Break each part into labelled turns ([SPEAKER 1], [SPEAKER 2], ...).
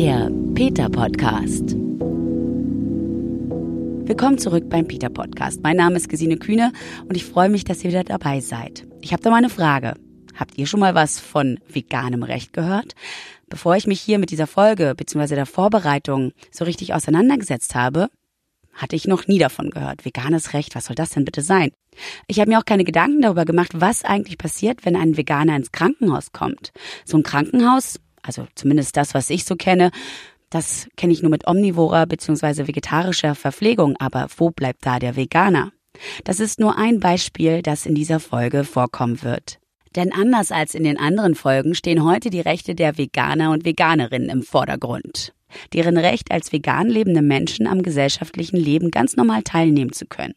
[SPEAKER 1] Der Peter Podcast. Willkommen zurück beim Peter Podcast. Mein Name ist Gesine Kühne und ich freue mich, dass ihr wieder dabei seid. Ich habe da mal eine Frage. Habt ihr schon mal was von veganem Recht gehört? Bevor ich mich hier mit dieser Folge bzw. der Vorbereitung so richtig auseinandergesetzt habe, hatte ich noch nie davon gehört. Veganes Recht, was soll das denn bitte sein? Ich habe mir auch keine Gedanken darüber gemacht, was eigentlich passiert, wenn ein Veganer ins Krankenhaus kommt. So ein Krankenhaus, also zumindest das, was ich so kenne, das kenne ich nur mit omnivorer bzw. vegetarischer Verpflegung, aber wo bleibt da der Veganer? Das ist nur ein Beispiel, das in dieser Folge vorkommen wird. Denn anders als in den anderen Folgen stehen heute die Rechte der Veganer und Veganerinnen im Vordergrund deren Recht als vegan lebende Menschen am gesellschaftlichen Leben ganz normal teilnehmen zu können.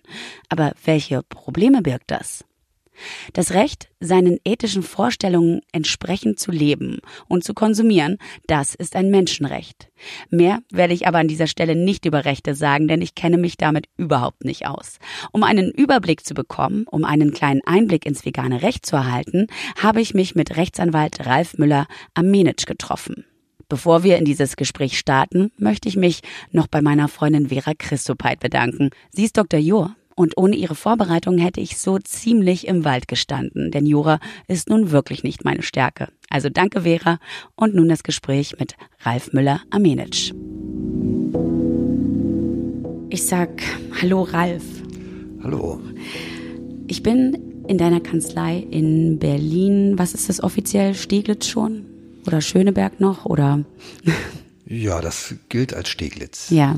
[SPEAKER 1] Aber welche Probleme birgt das? Das Recht, seinen ethischen Vorstellungen entsprechend zu leben und zu konsumieren, das ist ein Menschenrecht. Mehr werde ich aber an dieser Stelle nicht über Rechte sagen, denn ich kenne mich damit überhaupt nicht aus. Um einen Überblick zu bekommen, um einen kleinen Einblick ins vegane Recht zu erhalten, habe ich mich mit Rechtsanwalt Ralf Müller am Menitsch getroffen. Bevor wir in dieses Gespräch starten, möchte ich mich noch bei meiner Freundin Vera Christopeit bedanken. Sie ist Dr. Jur und ohne ihre Vorbereitung hätte ich so ziemlich im Wald gestanden, denn Jura ist nun wirklich nicht meine Stärke. Also danke Vera und nun das Gespräch mit Ralf Müller-Amenitsch. Ich sag Hallo Ralf.
[SPEAKER 2] Hallo.
[SPEAKER 1] Ich bin in deiner Kanzlei in Berlin. Was ist das offiziell? Steglitz schon? Oder Schöneberg noch? Oder?
[SPEAKER 2] Ja, das gilt als Steglitz.
[SPEAKER 1] Ja.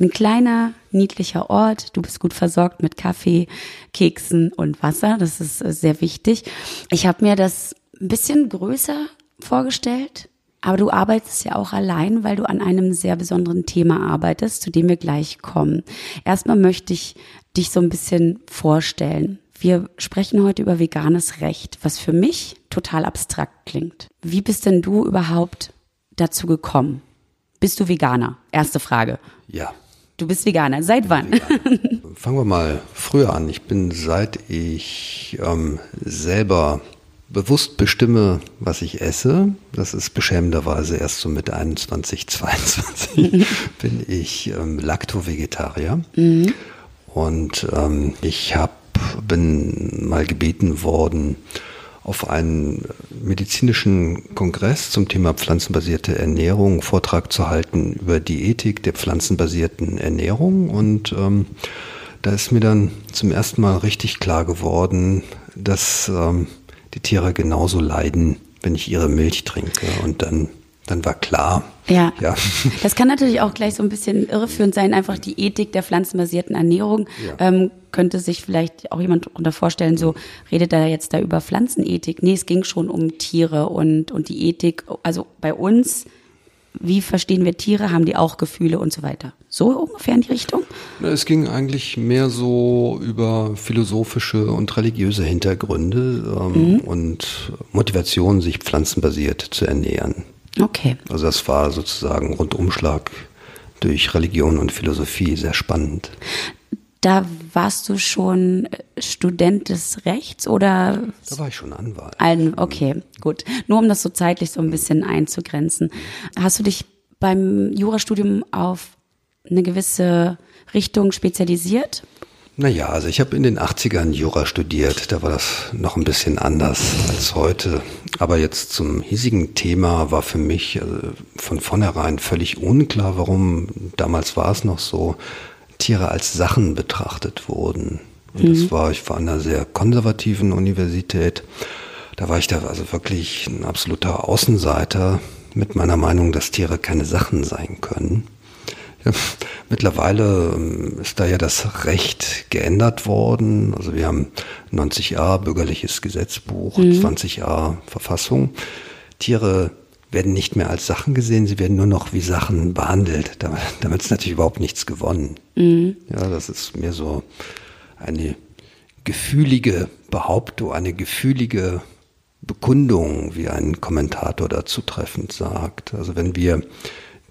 [SPEAKER 1] Ein kleiner, niedlicher Ort. Du bist gut versorgt mit Kaffee, Keksen und Wasser. Das ist äh, sehr wichtig. Ich habe mir das ein bisschen größer vorgestellt. Aber du arbeitest ja auch allein, weil du an einem sehr besonderen Thema arbeitest, zu dem wir gleich kommen. Erstmal möchte ich dich so ein bisschen vorstellen. Wir sprechen heute über veganes Recht, was für mich total abstrakt klingt. Wie bist denn du überhaupt dazu gekommen? Bist du Veganer? Erste Frage.
[SPEAKER 2] Ja.
[SPEAKER 1] Du bist Veganer. Seit wann?
[SPEAKER 2] Fangen wir mal früher an. Ich bin seit ich ähm, selber bewusst bestimme, was ich esse, das ist beschämenderweise erst so mit 21, 22, bin ich ähm, Lacto-Vegetarier. Mhm. Und ähm, ich habe bin mal gebeten worden, auf einen medizinischen Kongress zum Thema pflanzenbasierte Ernährung Vortrag zu halten über die Ethik der pflanzenbasierten Ernährung. Und ähm, da ist mir dann zum ersten Mal richtig klar geworden, dass ähm, die Tiere genauso leiden, wenn ich ihre Milch trinke. Und dann dann war klar.
[SPEAKER 1] Ja. ja. Das kann natürlich auch gleich so ein bisschen irreführend sein. Einfach die Ethik der pflanzenbasierten Ernährung ja. ähm, könnte sich vielleicht auch jemand darunter vorstellen, so redet er jetzt da über Pflanzenethik. Nee, es ging schon um Tiere und, und die Ethik. Also bei uns, wie verstehen wir Tiere? Haben die auch Gefühle und so weiter? So ungefähr in die Richtung?
[SPEAKER 2] Es ging eigentlich mehr so über philosophische und religiöse Hintergründe ähm, mhm. und Motivation, sich pflanzenbasiert zu ernähren.
[SPEAKER 1] Okay.
[SPEAKER 2] Also das war sozusagen Rundumschlag durch Religion und Philosophie sehr spannend.
[SPEAKER 1] Da warst du schon Student des Rechts oder?
[SPEAKER 2] Da war ich schon Anwalt.
[SPEAKER 1] Ein, okay, gut. Nur um das so zeitlich so ein bisschen einzugrenzen. Hast du dich beim Jurastudium auf eine gewisse Richtung spezialisiert?
[SPEAKER 2] Naja, also ich habe in den 80ern Jura studiert, da war das noch ein bisschen anders als heute. Aber jetzt zum hiesigen Thema war für mich also von vornherein völlig unklar, warum damals war es noch so, Tiere als Sachen betrachtet wurden. Und mhm. das war, ich war an einer sehr konservativen Universität. Da war ich da also wirklich ein absoluter Außenseiter mit meiner Meinung, dass Tiere keine Sachen sein können. Mittlerweile ähm, ist da ja das Recht geändert worden. Also wir haben 90a bürgerliches Gesetzbuch, mhm. 20a Verfassung. Tiere werden nicht mehr als Sachen gesehen, sie werden nur noch wie Sachen behandelt. Damit ist natürlich überhaupt nichts gewonnen. Mhm. Ja, das ist mehr so eine gefühlige Behauptung, eine gefühlige Bekundung, wie ein Kommentator dazu treffend sagt. Also wenn wir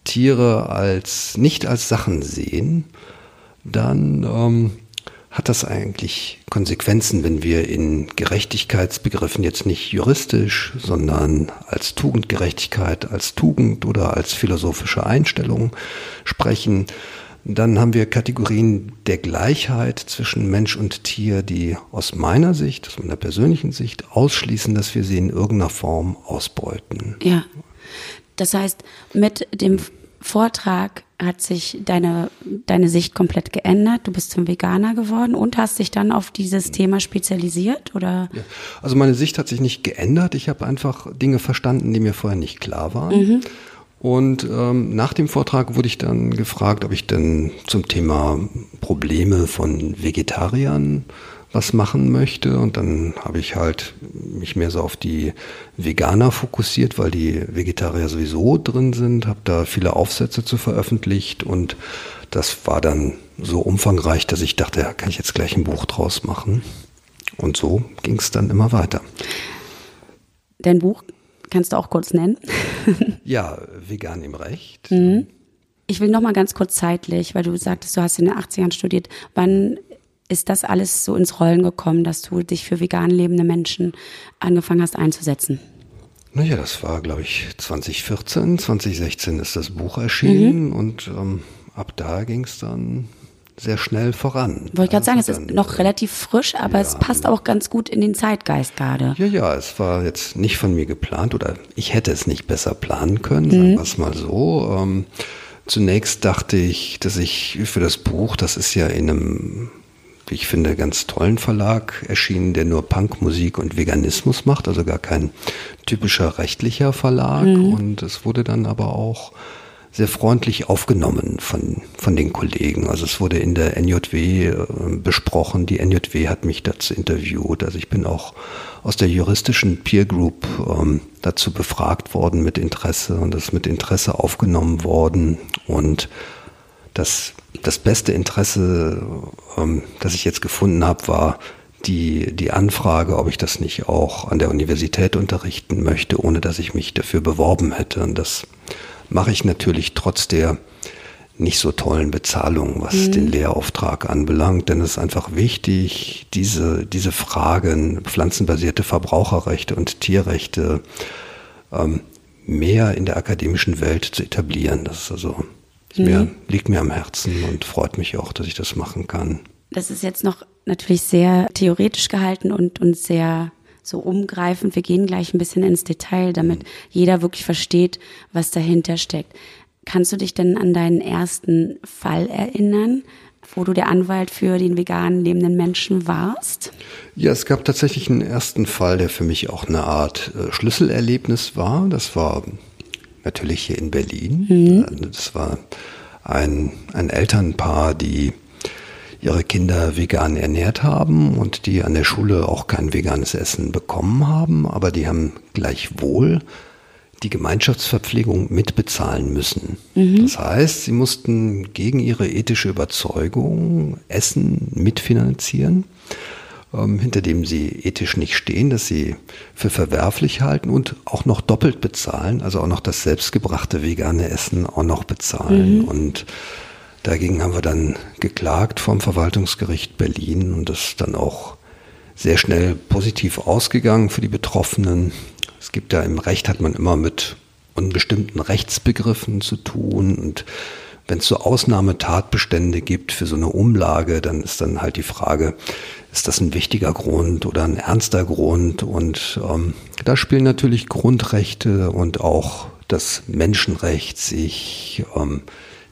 [SPEAKER 2] Tiere als nicht als Sachen sehen, dann ähm, hat das eigentlich Konsequenzen, wenn wir in Gerechtigkeitsbegriffen jetzt nicht juristisch, sondern als Tugendgerechtigkeit, als Tugend oder als philosophische Einstellung sprechen? Dann haben wir Kategorien der Gleichheit zwischen Mensch und Tier, die aus meiner Sicht, aus meiner persönlichen Sicht ausschließen, dass wir sie in irgendeiner Form ausbeuten.
[SPEAKER 1] Ja. Das heißt, mit dem Vortrag hat sich deine, deine Sicht komplett geändert. Du bist zum Veganer geworden und hast dich dann auf dieses Thema spezialisiert, oder? Ja.
[SPEAKER 2] Also meine Sicht hat sich nicht geändert. Ich habe einfach Dinge verstanden, die mir vorher nicht klar waren. Mhm. Und ähm, nach dem Vortrag wurde ich dann gefragt, ob ich denn zum Thema Probleme von Vegetariern was machen möchte. Und dann habe ich halt mich mehr so auf die Veganer fokussiert, weil die Vegetarier sowieso drin sind, habe da viele Aufsätze zu veröffentlicht und das war dann so umfangreich, dass ich dachte, ja, kann ich jetzt gleich ein Buch draus machen. Und so ging es dann immer weiter.
[SPEAKER 1] Dein Buch kannst du auch kurz nennen?
[SPEAKER 2] ja, Vegan im Recht.
[SPEAKER 1] Mhm. Ich will noch mal ganz kurz zeitlich, weil du sagtest, du hast in den 80ern studiert. Wann ist das alles so ins Rollen gekommen, dass du dich für vegan lebende Menschen angefangen hast einzusetzen?
[SPEAKER 2] Naja, das war, glaube ich, 2014, 2016 ist das Buch erschienen mhm. und ähm, ab da ging es dann sehr schnell voran.
[SPEAKER 1] Wollte ich gerade sagen, es ist noch relativ frisch, aber ja, es passt auch ganz gut in den Zeitgeist gerade.
[SPEAKER 2] Ja, ja, es war jetzt nicht von mir geplant oder ich hätte es nicht besser planen können, mhm. sagen wir es mal so. Ähm, zunächst dachte ich, dass ich für das Buch, das ist ja in einem ich finde, ganz tollen Verlag erschienen, der nur Punkmusik und Veganismus macht, also gar kein typischer rechtlicher Verlag. Mhm. Und es wurde dann aber auch sehr freundlich aufgenommen von, von den Kollegen. Also es wurde in der NJW äh, besprochen. Die NJW hat mich dazu interviewt. Also ich bin auch aus der juristischen Peer Group ähm, dazu befragt worden mit Interesse und das mit Interesse aufgenommen worden. Und das das beste Interesse, ähm, das ich jetzt gefunden habe, war die, die Anfrage, ob ich das nicht auch an der Universität unterrichten möchte, ohne dass ich mich dafür beworben hätte. Und das mache ich natürlich trotz der nicht so tollen Bezahlung, was mhm. den Lehrauftrag anbelangt, denn es ist einfach wichtig, diese, diese Fragen, pflanzenbasierte Verbraucherrechte und Tierrechte, ähm, mehr in der akademischen Welt zu etablieren. Das ist also Mhm. Mir, liegt mir am Herzen und freut mich auch, dass ich das machen kann.
[SPEAKER 1] Das ist jetzt noch natürlich sehr theoretisch gehalten und, und sehr so umgreifend. Wir gehen gleich ein bisschen ins Detail, damit mhm. jeder wirklich versteht, was dahinter steckt. Kannst du dich denn an deinen ersten Fall erinnern, wo du der Anwalt für den veganen lebenden Menschen warst?
[SPEAKER 2] Ja, es gab tatsächlich einen ersten Fall, der für mich auch eine Art äh, Schlüsselerlebnis war. Das war natürlich hier in Berlin. Mhm. Äh, das war ein, ein Elternpaar, die ihre Kinder vegan ernährt haben und die an der Schule auch kein veganes Essen bekommen haben, aber die haben gleichwohl die Gemeinschaftsverpflegung mitbezahlen müssen. Mhm. Das heißt, sie mussten gegen ihre ethische Überzeugung Essen mitfinanzieren ähm, hinter dem sie ethisch nicht stehen, das sie für verwerflich halten und auch noch doppelt bezahlen, also auch noch das selbstgebrachte vegane Essen auch noch bezahlen. Mhm. Und dagegen haben wir dann geklagt vom Verwaltungsgericht Berlin und das ist dann auch sehr schnell positiv ausgegangen für die Betroffenen. Es gibt ja im Recht hat man immer mit unbestimmten Rechtsbegriffen zu tun und wenn es so Ausnahmetatbestände gibt für so eine Umlage, dann ist dann halt die Frage, ist das ein wichtiger Grund oder ein ernster Grund? Und ähm, da spielen natürlich Grundrechte und auch das Menschenrecht, sich ähm,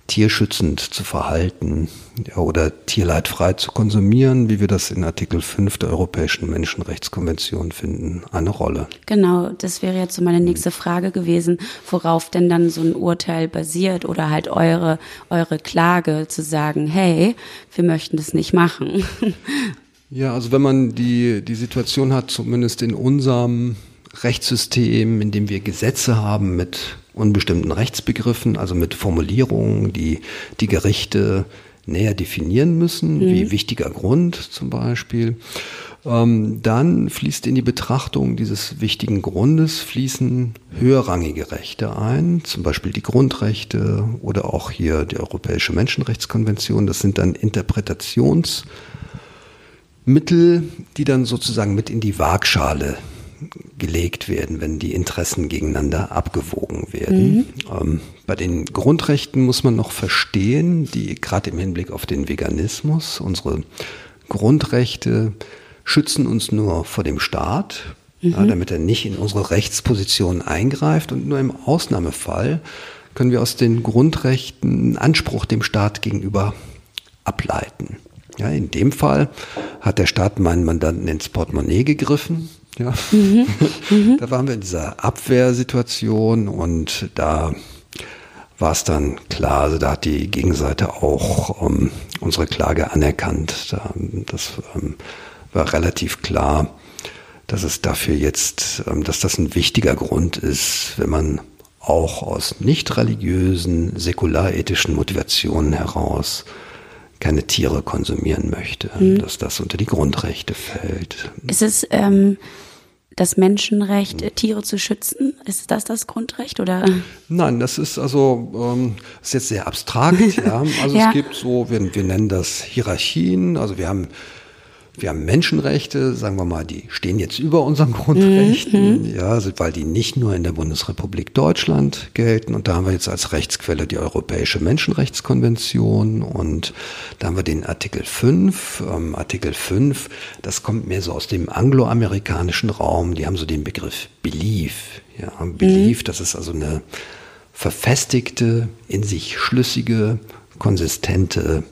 [SPEAKER 2] tierschützend zu verhalten ja, oder tierleidfrei zu konsumieren, wie wir das in Artikel 5 der Europäischen Menschenrechtskonvention finden, eine Rolle.
[SPEAKER 1] Genau, das wäre jetzt so meine nächste Frage gewesen, worauf denn dann so ein Urteil basiert oder halt eure, eure Klage zu sagen, hey, wir möchten das nicht machen.
[SPEAKER 2] Ja, also wenn man die, die Situation hat, zumindest in unserem Rechtssystem, in dem wir Gesetze haben mit unbestimmten Rechtsbegriffen, also mit Formulierungen, die die Gerichte näher definieren müssen, mhm. wie wichtiger Grund zum Beispiel. Ähm, dann fließt in die Betrachtung dieses wichtigen Grundes fließen höherrangige Rechte ein, zum Beispiel die Grundrechte oder auch hier die Europäische Menschenrechtskonvention. Das sind dann Interpretations- Mittel, die dann sozusagen mit in die Waagschale gelegt werden, wenn die Interessen gegeneinander abgewogen werden. Mhm. Ähm, bei den Grundrechten muss man noch verstehen, die gerade im Hinblick auf den Veganismus, unsere Grundrechte schützen uns nur vor dem Staat, mhm. ja, damit er nicht in unsere Rechtsposition eingreift und nur im Ausnahmefall können wir aus den Grundrechten Anspruch dem Staat gegenüber ableiten. Ja, in dem Fall hat der Staat meinen Mandanten ins Portemonnaie gegriffen. Ja. Mhm. Mhm. Da waren wir in dieser Abwehrsituation und da war es dann klar, also da hat die Gegenseite auch ähm, unsere Klage anerkannt. Da, das ähm, war relativ klar, dass es dafür jetzt, ähm, dass das ein wichtiger Grund ist, wenn man auch aus nicht religiösen, säkularethischen Motivationen heraus keine Tiere konsumieren möchte, mhm. dass das unter die Grundrechte fällt.
[SPEAKER 1] Ist es ähm, das Menschenrecht, mhm. Tiere zu schützen? Ist das das Grundrecht oder?
[SPEAKER 2] Nein, das ist also ähm, ist jetzt sehr abstrakt. ja. Also ja. es gibt so, wir, wir nennen das Hierarchien. Also wir haben wir haben Menschenrechte, sagen wir mal, die stehen jetzt über unseren Grundrechten, mhm. ja, weil die nicht nur in der Bundesrepublik Deutschland gelten. Und da haben wir jetzt als Rechtsquelle die Europäische Menschenrechtskonvention und da haben wir den Artikel 5. Ähm, Artikel 5, das kommt mehr so aus dem angloamerikanischen Raum. Die haben so den Begriff Belief. Ja, Belief, mhm. das ist also eine verfestigte, in sich schlüssige, konsistente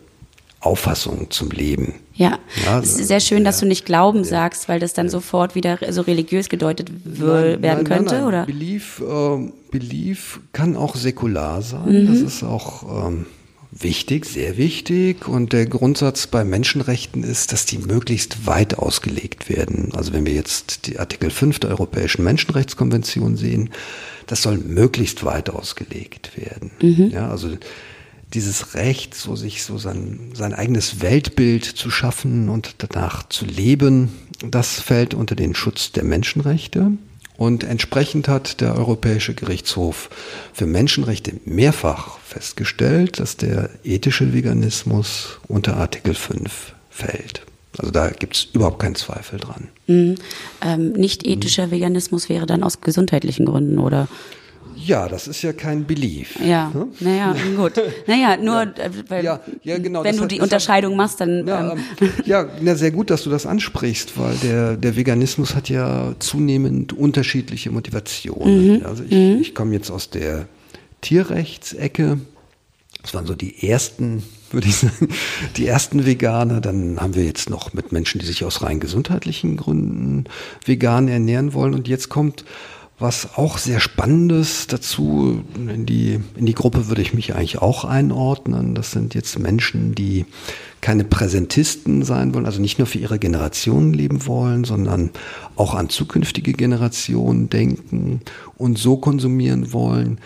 [SPEAKER 2] Auffassung zum Leben.
[SPEAKER 1] Ja, ja es ist sehr schön, dass du nicht Glauben ja. sagst, weil das dann sofort wieder so religiös gedeutet nein, werden nein, könnte, nein, oder?
[SPEAKER 2] Belief, äh, Belief kann auch säkular sein. Mhm. Das ist auch ähm, wichtig, sehr wichtig. Und der Grundsatz bei Menschenrechten ist, dass die möglichst weit ausgelegt werden. Also wenn wir jetzt die Artikel 5 der Europäischen Menschenrechtskonvention sehen, das soll möglichst weit ausgelegt werden. Mhm. Ja, also dieses Recht, so sich so sein, sein eigenes Weltbild zu schaffen und danach zu leben, das fällt unter den Schutz der Menschenrechte. Und entsprechend hat der Europäische Gerichtshof für Menschenrechte mehrfach festgestellt, dass der ethische Veganismus unter Artikel 5 fällt. Also da gibt es überhaupt keinen Zweifel dran.
[SPEAKER 1] Mhm. Ähm, nicht ethischer Veganismus wäre dann aus gesundheitlichen Gründen, oder?
[SPEAKER 2] Ja, das ist ja kein Belief.
[SPEAKER 1] Ja, hm? naja, gut. Naja, nur, ja. Äh, weil, ja, ja, genau, wenn du hat, die Unterscheidung hat, machst, dann.
[SPEAKER 2] Ja, ähm. ähm ja na, sehr gut, dass du das ansprichst, weil der, der Veganismus hat ja zunehmend unterschiedliche Motivationen. Mhm. Also ich, mhm. ich komme jetzt aus der Tierrechtsecke. Das waren so die ersten, würde ich sagen, die ersten Veganer. Dann haben wir jetzt noch mit Menschen, die sich aus rein gesundheitlichen Gründen vegan ernähren wollen. Und jetzt kommt was auch sehr Spannendes dazu, in die, in die Gruppe würde ich mich eigentlich auch einordnen. Das sind jetzt Menschen, die keine Präsentisten sein wollen, also nicht nur für ihre Generation leben wollen, sondern auch an zukünftige Generationen denken und so konsumieren wollen,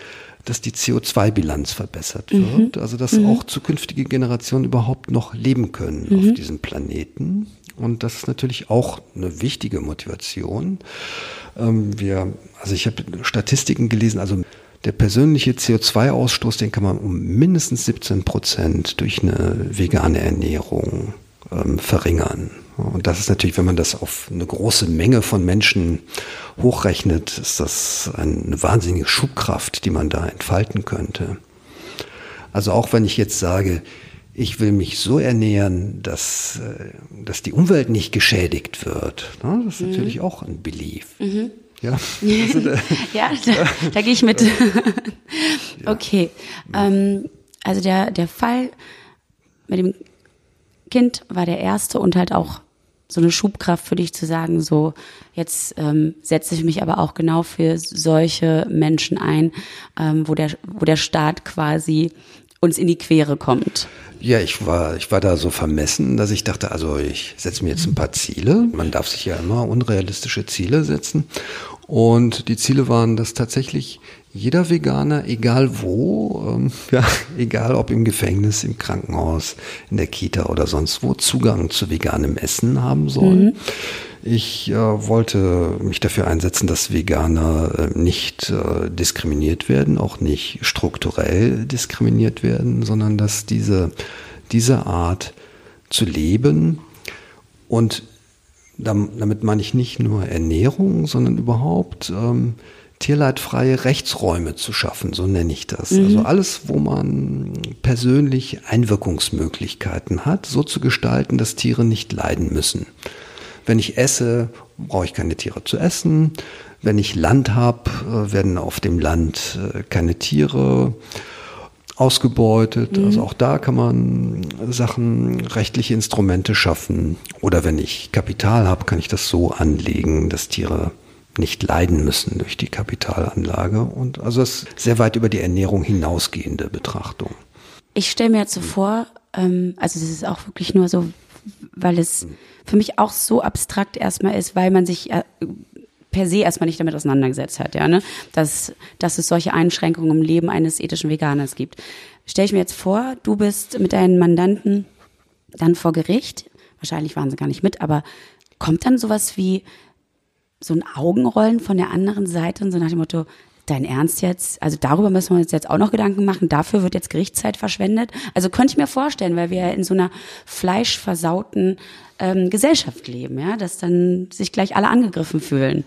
[SPEAKER 2] dass die CO2-Bilanz verbessert mhm. wird. Mhm. Also dass mhm. auch zukünftige Generationen überhaupt noch leben können mhm. auf diesem Planeten. Und das ist natürlich auch eine wichtige Motivation. Ähm, wir, also ich habe Statistiken gelesen, also der persönliche CO2-Ausstoß, den kann man um mindestens 17 Prozent durch eine vegane Ernährung ähm, verringern. Und das ist natürlich, wenn man das auf eine große Menge von Menschen hochrechnet, ist das eine wahnsinnige Schubkraft, die man da entfalten könnte. Also auch wenn ich jetzt sage, ich will mich so ernähren, dass, äh, dass die Umwelt nicht geschädigt wird. Ne? Das ist mhm. natürlich auch ein Belief. Mhm.
[SPEAKER 1] Ja, also da, ja da, da gehe ich mit. okay. Ähm, also der, der Fall mit dem Kind war der erste und halt auch so eine Schubkraft für dich zu sagen, so jetzt ähm, setze ich mich aber auch genau für solche Menschen ein, ähm, wo der wo der Staat quasi uns in die Quere kommt.
[SPEAKER 2] Ja, ich war, ich war da so vermessen, dass ich dachte, also ich setze mir jetzt ein paar Ziele. Man darf sich ja immer unrealistische Ziele setzen. Und die Ziele waren, dass tatsächlich jeder Veganer, egal wo, ähm, ja, egal ob im Gefängnis, im Krankenhaus, in der Kita oder sonst wo, Zugang zu veganem Essen haben soll. Mhm. Ich äh, wollte mich dafür einsetzen, dass Veganer äh, nicht äh, diskriminiert werden, auch nicht strukturell diskriminiert werden, sondern dass diese, diese Art zu leben Und damit meine ich nicht nur Ernährung, sondern überhaupt ähm, tierleidfreie Rechtsräume zu schaffen, so nenne ich das. Mhm. Also alles, wo man persönlich Einwirkungsmöglichkeiten hat, so zu gestalten, dass Tiere nicht leiden müssen. Wenn ich esse, brauche ich keine Tiere zu essen. Wenn ich Land habe, äh, werden auf dem Land äh, keine Tiere ausgebeutet. Mhm. Also auch da kann man Sachen, rechtliche Instrumente schaffen. Oder wenn ich Kapital habe, kann ich das so anlegen, dass Tiere nicht leiden müssen durch die Kapitalanlage. Und also das ist sehr weit über die Ernährung hinausgehende Betrachtung.
[SPEAKER 1] Ich stelle mir jetzt so vor, ähm, also das ist auch wirklich nur so, weil es für mich auch so abstrakt erstmal ist, weil man sich äh, per se erstmal nicht damit auseinandergesetzt hat, ja, ne? Dass, dass es solche Einschränkungen im Leben eines ethischen Veganers gibt. Stell ich mir jetzt vor, du bist mit deinen Mandanten dann vor Gericht, wahrscheinlich waren sie gar nicht mit, aber kommt dann sowas wie so ein Augenrollen von der anderen Seite und so nach dem Motto, dein Ernst jetzt? Also darüber müssen wir uns jetzt auch noch Gedanken machen. Dafür wird jetzt Gerichtszeit verschwendet. Also könnte ich mir vorstellen, weil wir ja in so einer fleischversauten ähm, Gesellschaft leben, ja, dass dann sich gleich alle angegriffen fühlen.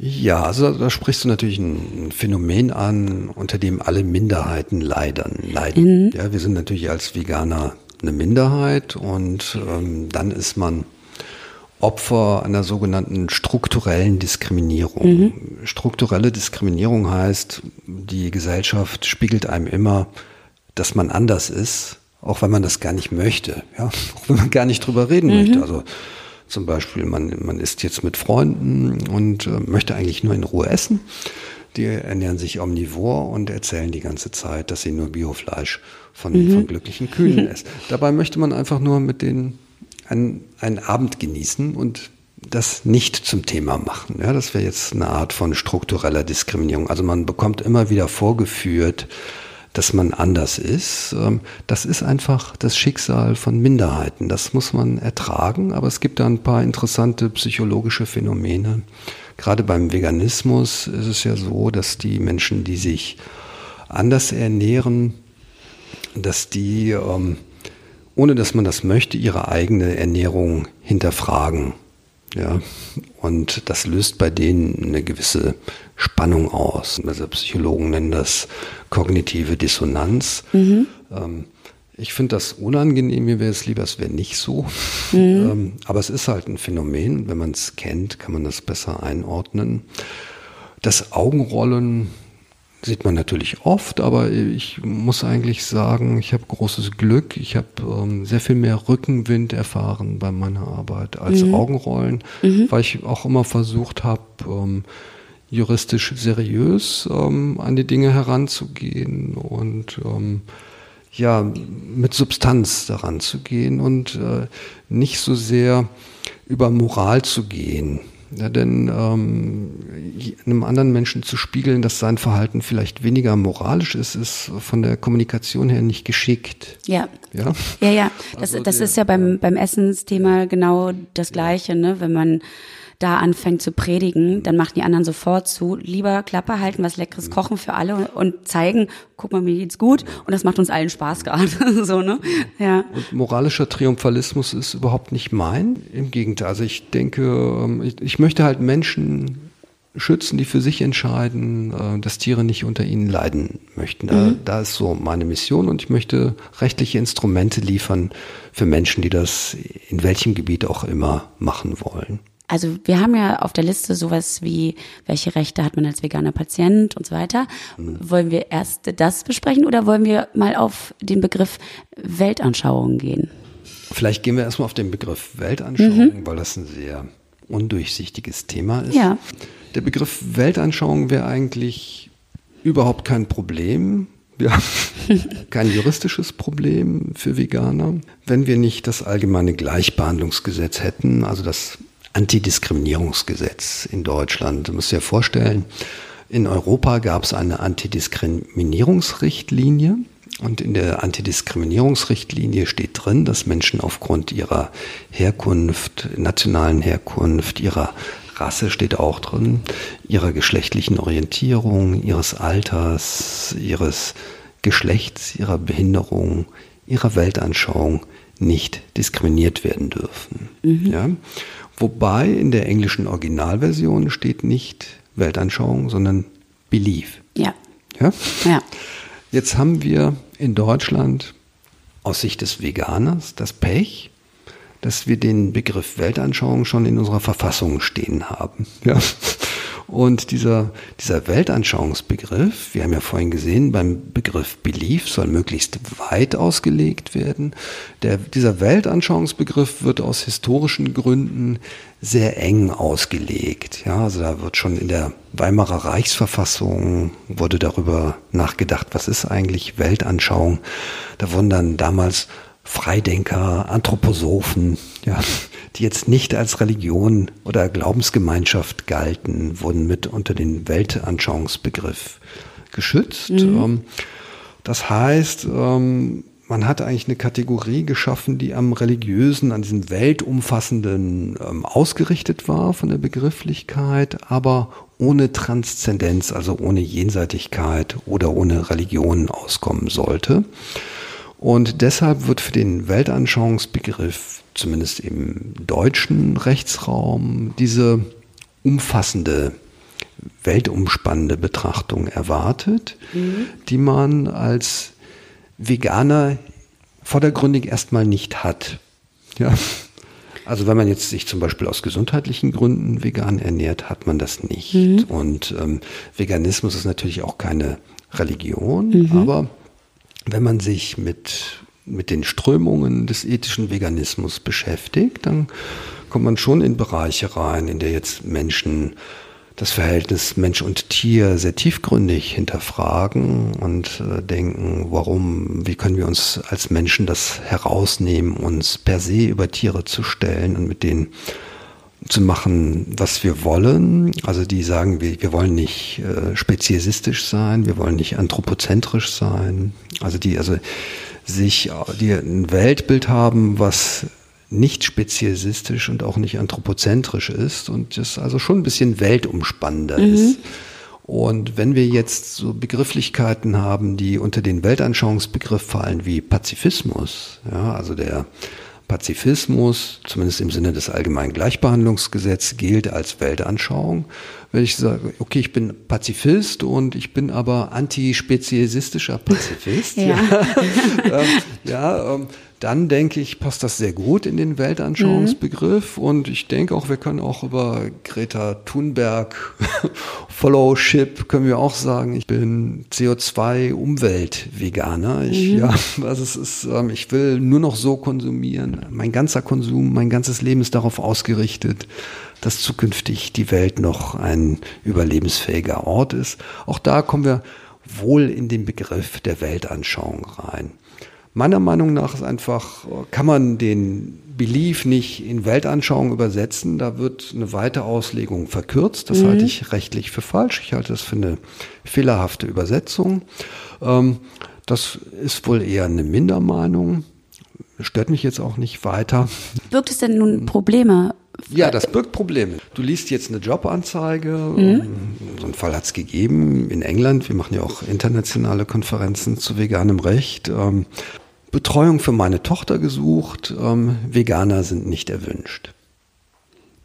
[SPEAKER 2] Ja, also da sprichst du natürlich ein Phänomen an, unter dem alle Minderheiten leiden. leiden. Mhm. Ja, wir sind natürlich als Veganer eine Minderheit und ähm, dann ist man Opfer einer sogenannten strukturellen Diskriminierung. Mhm. Strukturelle Diskriminierung heißt, die Gesellschaft spiegelt einem immer, dass man anders ist, auch wenn man das gar nicht möchte, ja, auch wenn man gar nicht drüber reden mhm. möchte. Also zum Beispiel, man, man isst jetzt mit Freunden und äh, möchte eigentlich nur in Ruhe essen. Die ernähren sich omnivor und erzählen die ganze Zeit, dass sie nur Biofleisch von, mhm. von glücklichen Kühen essen. Dabei möchte man einfach nur mit denen einen, einen Abend genießen und das nicht zum Thema machen. Ja, das wäre jetzt eine Art von struktureller Diskriminierung. Also man bekommt immer wieder vorgeführt, dass man anders ist. Ähm, das ist einfach das Schicksal von Minderheiten. Das muss man ertragen, aber es gibt da ein paar interessante psychologische Phänomene. Gerade beim Veganismus ist es ja so, dass die Menschen, die sich anders ernähren, dass die ähm, ohne dass man das möchte, ihre eigene Ernährung hinterfragen. Ja, und das löst bei denen eine gewisse Spannung aus. Also Psychologen nennen das kognitive Dissonanz. Mhm. Ähm, ich finde das unangenehm, mir wäre es lieber, es wäre nicht so. Mhm. Ähm, aber es ist halt ein Phänomen. Wenn man es kennt, kann man das besser einordnen. Das Augenrollen sieht man natürlich oft, aber ich muss eigentlich sagen, ich habe großes Glück. Ich habe ähm, sehr viel mehr Rückenwind erfahren bei meiner Arbeit als mhm. Augenrollen, mhm. weil ich auch immer versucht habe, ähm, juristisch seriös ähm, an die Dinge heranzugehen und ähm, ja, mit Substanz daran zu gehen und äh, nicht so sehr über Moral zu gehen. Ja, denn ähm, einem anderen Menschen zu spiegeln, dass sein Verhalten vielleicht weniger moralisch ist, ist von der Kommunikation her nicht geschickt.
[SPEAKER 1] Ja. Ja, ja. ja. Das, also das der, ist ja beim, beim Essensthema genau das Gleiche, ne? Wenn man da anfängt zu predigen, dann machen die anderen sofort zu. Lieber Klappe halten, was Leckeres kochen für alle und zeigen, guck mal, mir geht's gut und das macht uns allen Spaß gerade. so, ne? Ja.
[SPEAKER 2] Und moralischer Triumphalismus ist überhaupt nicht mein. Im Gegenteil. Also ich denke, ähm, ich, ich möchte halt Menschen schützen, die für sich entscheiden, äh, dass Tiere nicht unter ihnen leiden möchten. Da, mhm. da ist so meine Mission und ich möchte rechtliche Instrumente liefern für Menschen, die das in welchem Gebiet auch immer machen wollen.
[SPEAKER 1] Also wir haben ja auf der Liste sowas wie, welche Rechte hat man als veganer Patient und so weiter. Mhm. Wollen wir erst das besprechen oder wollen wir mal auf den Begriff Weltanschauung gehen?
[SPEAKER 2] Vielleicht gehen wir erstmal auf den Begriff Weltanschauung, mhm. weil das ein sehr undurchsichtiges Thema ist.
[SPEAKER 1] Ja.
[SPEAKER 2] Der Begriff Weltanschauung wäre eigentlich überhaupt kein Problem. Wir haben kein juristisches Problem für Veganer, wenn wir nicht das allgemeine Gleichbehandlungsgesetz hätten, also das Antidiskriminierungsgesetz in Deutschland. Du musst dir vorstellen, in Europa gab es eine Antidiskriminierungsrichtlinie. Und in der Antidiskriminierungsrichtlinie steht drin, dass Menschen aufgrund ihrer Herkunft, nationalen Herkunft, ihrer Rasse steht auch drin, ihrer geschlechtlichen Orientierung, ihres Alters, ihres Geschlechts, ihrer Behinderung, ihrer Weltanschauung nicht diskriminiert werden dürfen. Mhm. Ja? Wobei in der englischen Originalversion steht nicht Weltanschauung, sondern Belief.
[SPEAKER 1] Ja.
[SPEAKER 2] Ja? ja. Jetzt haben wir in Deutschland aus Sicht des Veganers das Pech, dass wir den Begriff Weltanschauung schon in unserer Verfassung stehen haben. Ja. Und dieser, dieser Weltanschauungsbegriff, wir haben ja vorhin gesehen, beim Begriff Belief soll möglichst weit ausgelegt werden. Der, dieser Weltanschauungsbegriff wird aus historischen Gründen sehr eng ausgelegt. Ja, also da wird schon in der Weimarer Reichsverfassung wurde darüber nachgedacht, was ist eigentlich Weltanschauung. Da wurden dann damals Freidenker, Anthroposophen, ja, die jetzt nicht als Religion oder Glaubensgemeinschaft galten, wurden mit unter den Weltanschauungsbegriff geschützt. Mhm. Ähm, das heißt, ähm, man hat eigentlich eine Kategorie geschaffen, die am religiösen, an diesem weltumfassenden ähm, ausgerichtet war von der Begrifflichkeit, aber ohne Transzendenz, also ohne Jenseitigkeit oder ohne Religion auskommen sollte. Und deshalb wird für den Weltanschauungsbegriff, zumindest im deutschen Rechtsraum, diese umfassende, weltumspannende Betrachtung erwartet, mhm. die man als Veganer vordergründig erstmal nicht hat. Ja. Also wenn man jetzt sich zum Beispiel aus gesundheitlichen Gründen vegan ernährt, hat man das nicht. Mhm. Und ähm, Veganismus ist natürlich auch keine Religion, mhm. aber wenn man sich mit, mit den Strömungen des ethischen Veganismus beschäftigt, dann kommt man schon in Bereiche rein, in der jetzt Menschen das Verhältnis Mensch und Tier sehr tiefgründig hinterfragen und äh, denken, warum, wie können wir uns als Menschen das herausnehmen, uns per se über Tiere zu stellen und mit denen zu machen, was wir wollen. Also die sagen, wir, wir wollen nicht äh, speziesistisch sein, wir wollen nicht anthropozentrisch sein. Also die also sich die ein Weltbild haben, was nicht speziesistisch und auch nicht anthropozentrisch ist und das also schon ein bisschen weltumspannender mhm. ist. Und wenn wir jetzt so Begrifflichkeiten haben, die unter den Weltanschauungsbegriff fallen wie Pazifismus, ja, also der Pazifismus, zumindest im Sinne des allgemeinen Gleichbehandlungsgesetzes, gilt als Weltanschauung. Wenn ich sage, okay, ich bin Pazifist und ich bin aber antispeziesistischer Pazifist, ja, ja, ähm, ja ähm, dann denke ich, passt das sehr gut in den Weltanschauungsbegriff. Mhm. Und ich denke auch, wir können auch über Greta Thunberg Followship können wir auch sagen, ich bin CO2-Umwelt-Veganer. Ich, mhm. ja, also es ist, ähm, ich will nur noch so konsumieren. Mein ganzer Konsum, mein ganzes Leben ist darauf ausgerichtet, dass zukünftig die Welt noch ein überlebensfähiger Ort ist. Auch da kommen wir wohl in den Begriff der Weltanschauung rein. Meiner Meinung nach ist einfach, kann man den Belief nicht in Weltanschauung übersetzen. Da wird eine weite Auslegung verkürzt. Das mhm. halte ich rechtlich für falsch. Ich halte das für eine fehlerhafte Übersetzung. Ähm, das ist wohl eher eine Mindermeinung. Stört mich jetzt auch nicht weiter.
[SPEAKER 1] Birgt es denn nun Probleme
[SPEAKER 2] ja, das birgt Probleme. Du liest jetzt eine Jobanzeige. Mhm. So einen Fall hat es gegeben in England. Wir machen ja auch internationale Konferenzen zu veganem Recht. Ähm, Betreuung für meine Tochter gesucht. Ähm, Veganer sind nicht erwünscht.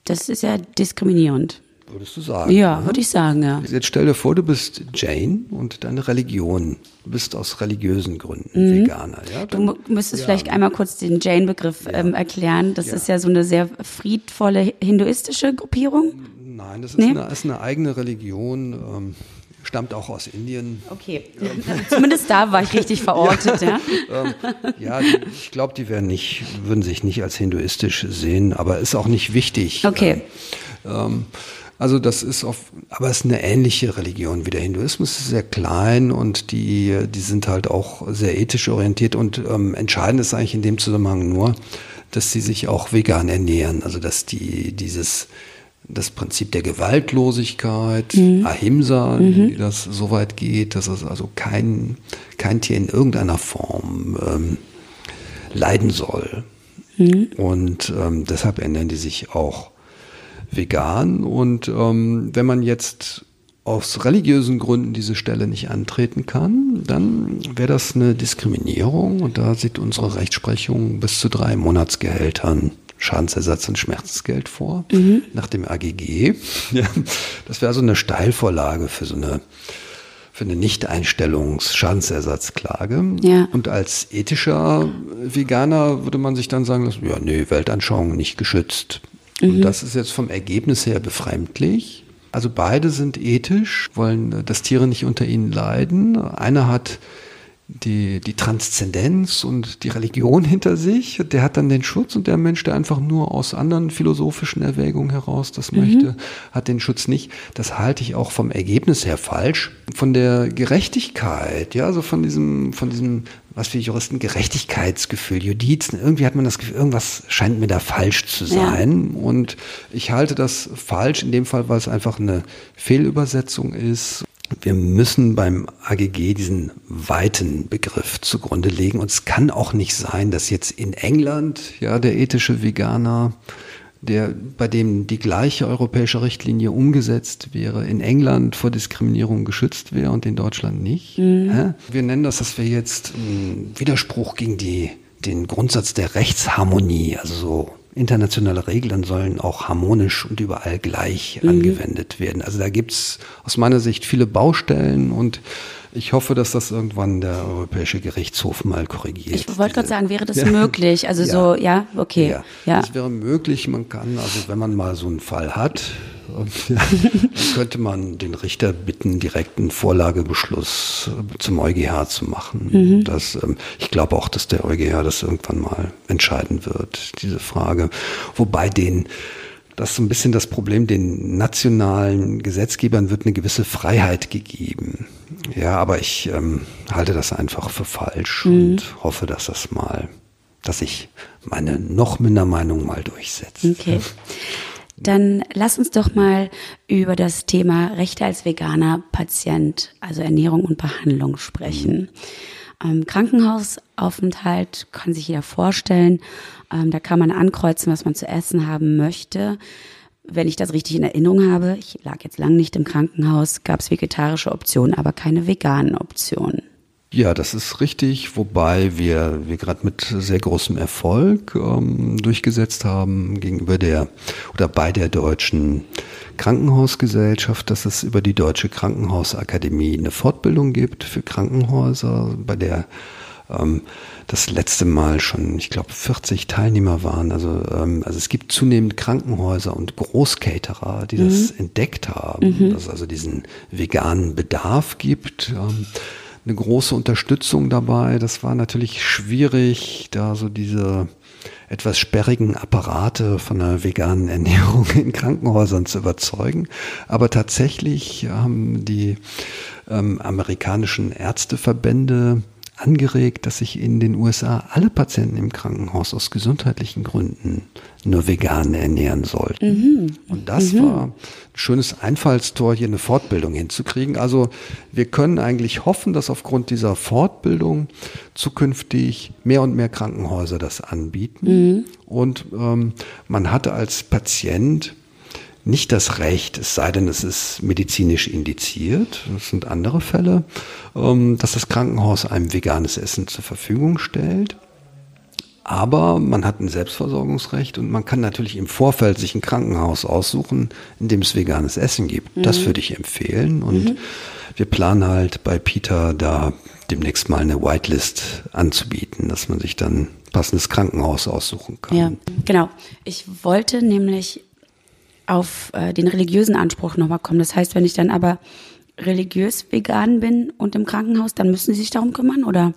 [SPEAKER 1] Das ist ja diskriminierend.
[SPEAKER 2] Würdest du sagen?
[SPEAKER 1] Ja, ne? würde ich sagen, ja.
[SPEAKER 2] Jetzt stell dir vor, du bist Jane und deine Religion. Du bist aus religiösen Gründen mhm. Veganer. Ja?
[SPEAKER 1] Dann, du müsstest ja. vielleicht einmal kurz den Jane-Begriff ja. ähm, erklären. Das ist ja so eine sehr friedvolle hinduistische Gruppierung.
[SPEAKER 2] Nein, das ist, nee? eine, ist eine, eigene Religion. Ähm, stammt auch aus Indien.
[SPEAKER 1] Okay, zumindest da war ich richtig verortet, ja.
[SPEAKER 2] Ja, ähm, ja ich glaube, die werden nicht, würden sich nicht als hinduistisch sehen, aber ist auch nicht wichtig.
[SPEAKER 1] Okay.
[SPEAKER 2] Ähm, also das ist auf, aber es ist eine ähnliche Religion wie der Hinduismus, ist sehr klein und die, die sind halt auch sehr ethisch orientiert und ähm, entscheidend ist eigentlich in dem Zusammenhang nur, dass sie sich auch vegan ernähren, also dass die dieses das Prinzip der Gewaltlosigkeit, mhm. Ahimsa, mhm. wie das so weit geht, dass es also kein, kein Tier in irgendeiner Form ähm, leiden soll. Mhm. Und ähm, deshalb ernähren die sich auch vegan. Und ähm, wenn man jetzt aus religiösen Gründen diese Stelle nicht antreten kann, dann wäre das eine Diskriminierung und da sieht unsere Rechtsprechung bis zu drei Monatsgehältern Schadensersatz und Schmerzensgeld vor, mhm. nach dem AGG. Ja, das wäre also eine Steilvorlage für so eine für eine Nicht-Einstellungs-Schadensersatzklage. Ja. Und als ethischer Veganer würde man sich dann sagen, ja, nee, Weltanschauung nicht geschützt. Mhm. Und das ist jetzt vom Ergebnis her befremdlich. Also beide sind ethisch, wollen, dass Tiere nicht unter ihnen leiden. Einer hat die, die Transzendenz und die Religion hinter sich. Der hat dann den Schutz und der Mensch, der einfach nur aus anderen philosophischen Erwägungen heraus das mhm. möchte, hat den Schutz nicht. Das halte ich auch vom Ergebnis her falsch. Von der Gerechtigkeit, ja, so von diesem, von diesem, was wir Juristen Gerechtigkeitsgefühl, Judizen, irgendwie hat man das Gefühl, irgendwas scheint mir da falsch zu sein. Ja. Und ich halte das falsch in dem Fall, weil es einfach eine Fehlübersetzung ist wir müssen beim AGG diesen weiten Begriff zugrunde legen. Und es kann auch nicht sein, dass jetzt in England, ja, der ethische Veganer, der, bei dem die gleiche europäische Richtlinie umgesetzt wäre, in England vor Diskriminierung geschützt wäre und in Deutschland nicht. Mhm. Wir nennen das, dass wir jetzt einen Widerspruch gegen die, den Grundsatz der Rechtsharmonie, also so internationale Regeln sollen auch harmonisch und überall gleich mhm. angewendet werden. Also da gibt's aus meiner Sicht viele Baustellen und ich hoffe, dass das irgendwann der Europäische Gerichtshof mal korrigiert.
[SPEAKER 1] Ich wollte gerade sagen, wäre das ja. möglich? Also ja. so, ja, okay. Ja.
[SPEAKER 2] ja, das wäre möglich. Man kann, also wenn man mal so einen Fall hat, könnte man den Richter bitten, direkt einen Vorlagebeschluss äh, zum EuGH zu machen. Mhm. Das, ähm, ich glaube auch, dass der EuGH das irgendwann mal entscheiden wird, diese Frage. Wobei den das ist so ein bisschen das Problem, den nationalen Gesetzgebern wird eine gewisse Freiheit gegeben. Ja, aber ich ähm, halte das einfach für falsch mhm. und hoffe, dass das mal, dass ich meine noch minder Meinung mal durchsetze.
[SPEAKER 1] Okay. Dann lass uns doch mal über das Thema Rechte als veganer Patient, also Ernährung und Behandlung sprechen. Ähm, Krankenhausaufenthalt kann sich jeder vorstellen. Ähm, da kann man ankreuzen, was man zu essen haben möchte. Wenn ich das richtig in Erinnerung habe, ich lag jetzt lang nicht im Krankenhaus, gab es vegetarische Optionen, aber keine veganen Optionen.
[SPEAKER 2] Ja, das ist richtig, wobei wir, wir gerade mit sehr großem Erfolg ähm, durchgesetzt haben gegenüber der oder bei der deutschen Krankenhausgesellschaft, dass es über die Deutsche Krankenhausakademie eine Fortbildung gibt für Krankenhäuser, bei der ähm, das letzte Mal schon, ich glaube, 40 Teilnehmer waren. Also, ähm, also es gibt zunehmend Krankenhäuser und Großcaterer, die mhm. das entdeckt haben, mhm. dass es also diesen veganen Bedarf gibt. Ähm, eine große Unterstützung dabei. Das war natürlich schwierig, da so diese etwas sperrigen Apparate von einer veganen Ernährung in Krankenhäusern zu überzeugen. Aber tatsächlich haben die ähm, amerikanischen Ärzteverbände angeregt, dass sich in den USA alle Patienten im Krankenhaus aus gesundheitlichen Gründen nur vegan ernähren sollten. Mhm. Und das mhm. war ein schönes Einfallstor, hier eine Fortbildung hinzukriegen. Also wir können eigentlich hoffen, dass aufgrund dieser Fortbildung zukünftig mehr und mehr Krankenhäuser das anbieten. Mhm. Und ähm, man hatte als Patient nicht das Recht, es sei denn, es ist medizinisch indiziert, das sind andere Fälle, ähm, dass das Krankenhaus einem veganes Essen zur Verfügung stellt. Aber man hat ein Selbstversorgungsrecht und man kann natürlich im Vorfeld sich ein Krankenhaus aussuchen, in dem es veganes Essen gibt. Mhm. Das würde ich empfehlen. Und mhm. wir planen halt bei Peter da demnächst mal eine Whitelist anzubieten, dass man sich dann passendes Krankenhaus aussuchen kann.
[SPEAKER 1] Ja, genau. Ich wollte nämlich auf äh, den religiösen Anspruch nochmal kommen. Das heißt, wenn ich dann aber religiös vegan bin und im Krankenhaus, dann müssen Sie sich darum kümmern, oder?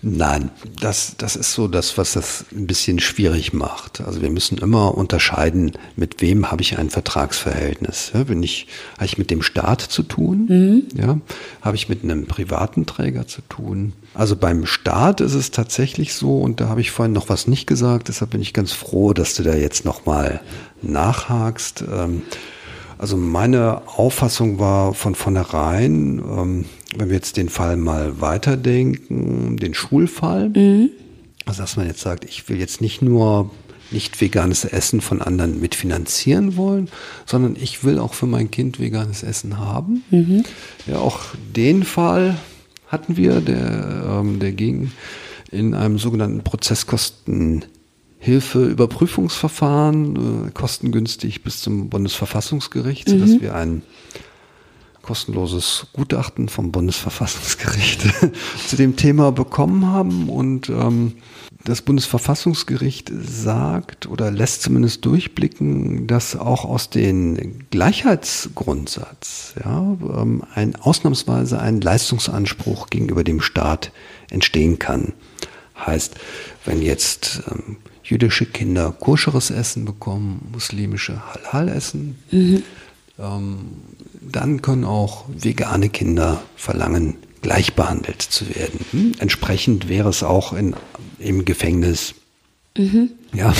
[SPEAKER 2] Nein, das, das ist so das, was das ein bisschen schwierig macht. Also wir müssen immer unterscheiden, mit wem habe ich ein Vertragsverhältnis. Ja, bin ich, habe ich mit dem Staat zu tun? Mhm. Ja, habe ich mit einem privaten Träger zu tun? Also beim Staat ist es tatsächlich so, und da habe ich vorhin noch was nicht gesagt, deshalb bin ich ganz froh, dass du da jetzt nochmal nachhakst. Ähm, also meine Auffassung war von vornherein, ähm, wenn wir jetzt den Fall mal weiterdenken, den Schulfall, mhm. also dass man jetzt sagt, ich will jetzt nicht nur nicht veganes Essen von anderen mitfinanzieren wollen, sondern ich will auch für mein Kind veganes Essen haben. Mhm. Ja, auch den Fall hatten wir, der, ähm, der ging in einem sogenannten Prozesskostenhilfeüberprüfungsverfahren, äh, kostengünstig bis zum Bundesverfassungsgericht, mhm. sodass wir ein kostenloses Gutachten vom Bundesverfassungsgericht zu dem Thema bekommen haben. Und ähm, das Bundesverfassungsgericht sagt oder lässt zumindest durchblicken, dass auch aus dem Gleichheitsgrundsatz ja, ähm, ein ausnahmsweise ein Leistungsanspruch gegenüber dem Staat entstehen kann. Heißt, wenn jetzt ähm, jüdische Kinder koscheres Essen bekommen, muslimische Halal essen, mhm. ähm, dann können auch vegane Kinder verlangen, gleich behandelt zu werden. Hm? Entsprechend wäre es auch in, im Gefängnis Mhm. Ja,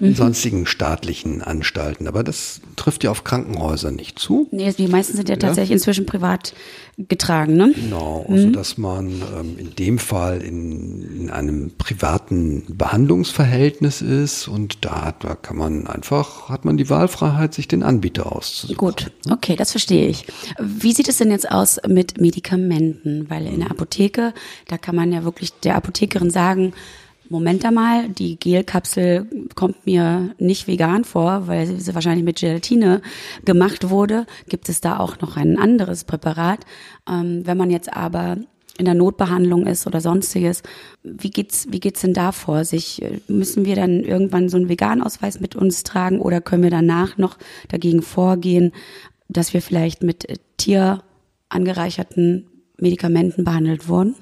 [SPEAKER 2] in mhm. sonstigen staatlichen Anstalten. Aber das trifft ja auf Krankenhäuser nicht zu.
[SPEAKER 1] Nee, die meisten sind ja, ja. tatsächlich inzwischen privat getragen, ne?
[SPEAKER 2] Genau, also mhm. dass man ähm, in dem Fall in, in einem privaten Behandlungsverhältnis ist und da, hat, da kann man einfach, hat man die Wahlfreiheit, sich den Anbieter auszusuchen.
[SPEAKER 1] Gut, okay, das verstehe ich. Wie sieht es denn jetzt aus mit Medikamenten? Weil in der Apotheke, da kann man ja wirklich der Apothekerin sagen, Moment einmal, die Gelkapsel kommt mir nicht vegan vor, weil sie wahrscheinlich mit Gelatine gemacht wurde. Gibt es da auch noch ein anderes Präparat? Ähm, wenn man jetzt aber in der Notbehandlung ist oder sonstiges, wie geht's, wie geht's denn da vor sich? Müssen wir dann irgendwann so einen Veganausweis mit uns tragen oder können wir danach noch dagegen vorgehen, dass wir vielleicht mit tierangereicherten Medikamenten behandelt wurden?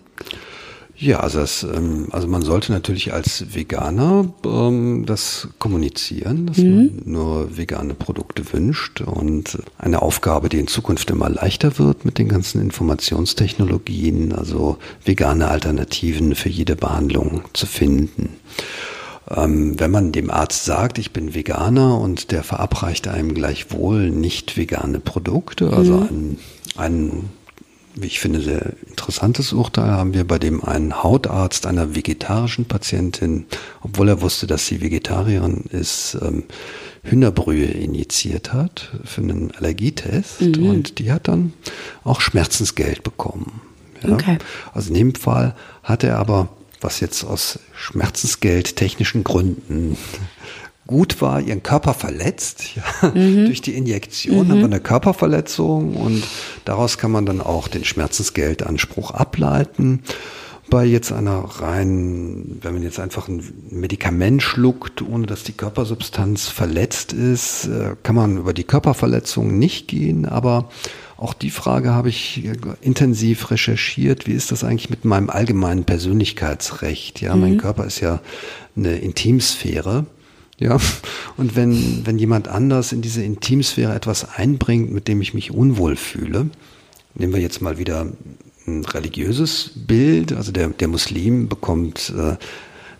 [SPEAKER 2] Ja, also, das, ähm, also man sollte natürlich als Veganer ähm, das kommunizieren, dass mhm. man nur vegane Produkte wünscht und eine Aufgabe, die in Zukunft immer leichter wird mit den ganzen Informationstechnologien, also vegane Alternativen für jede Behandlung zu finden. Ähm, wenn man dem Arzt sagt, ich bin Veganer und der verabreicht einem gleichwohl nicht vegane Produkte, also mhm. ein, ein wie ich finde, sehr interessantes Urteil haben wir bei dem einen Hautarzt einer vegetarischen Patientin, obwohl er wusste, dass sie Vegetarierin ist, ähm, Hühnerbrühe injiziert hat für einen Allergietest mhm. und die hat dann auch Schmerzensgeld bekommen. Ja? Okay. Also in dem Fall hat er aber, was jetzt aus Schmerzensgeld technischen Gründen gut war, ihren Körper verletzt. Ja. Mhm. Durch die Injektion mhm. haben wir eine Körperverletzung und daraus kann man dann auch den Schmerzensgeldanspruch ableiten. Bei jetzt einer rein, wenn man jetzt einfach ein Medikament schluckt, ohne dass die Körpersubstanz verletzt ist, äh, kann man über die Körperverletzung nicht gehen, aber auch die Frage habe ich intensiv recherchiert. Wie ist das eigentlich mit meinem allgemeinen Persönlichkeitsrecht? Ja, mhm. mein Körper ist ja eine Intimsphäre. Ja, und wenn, wenn jemand anders in diese Intimsphäre etwas einbringt, mit dem ich mich unwohl fühle, nehmen wir jetzt mal wieder ein religiöses Bild, also der, der Muslim bekommt äh,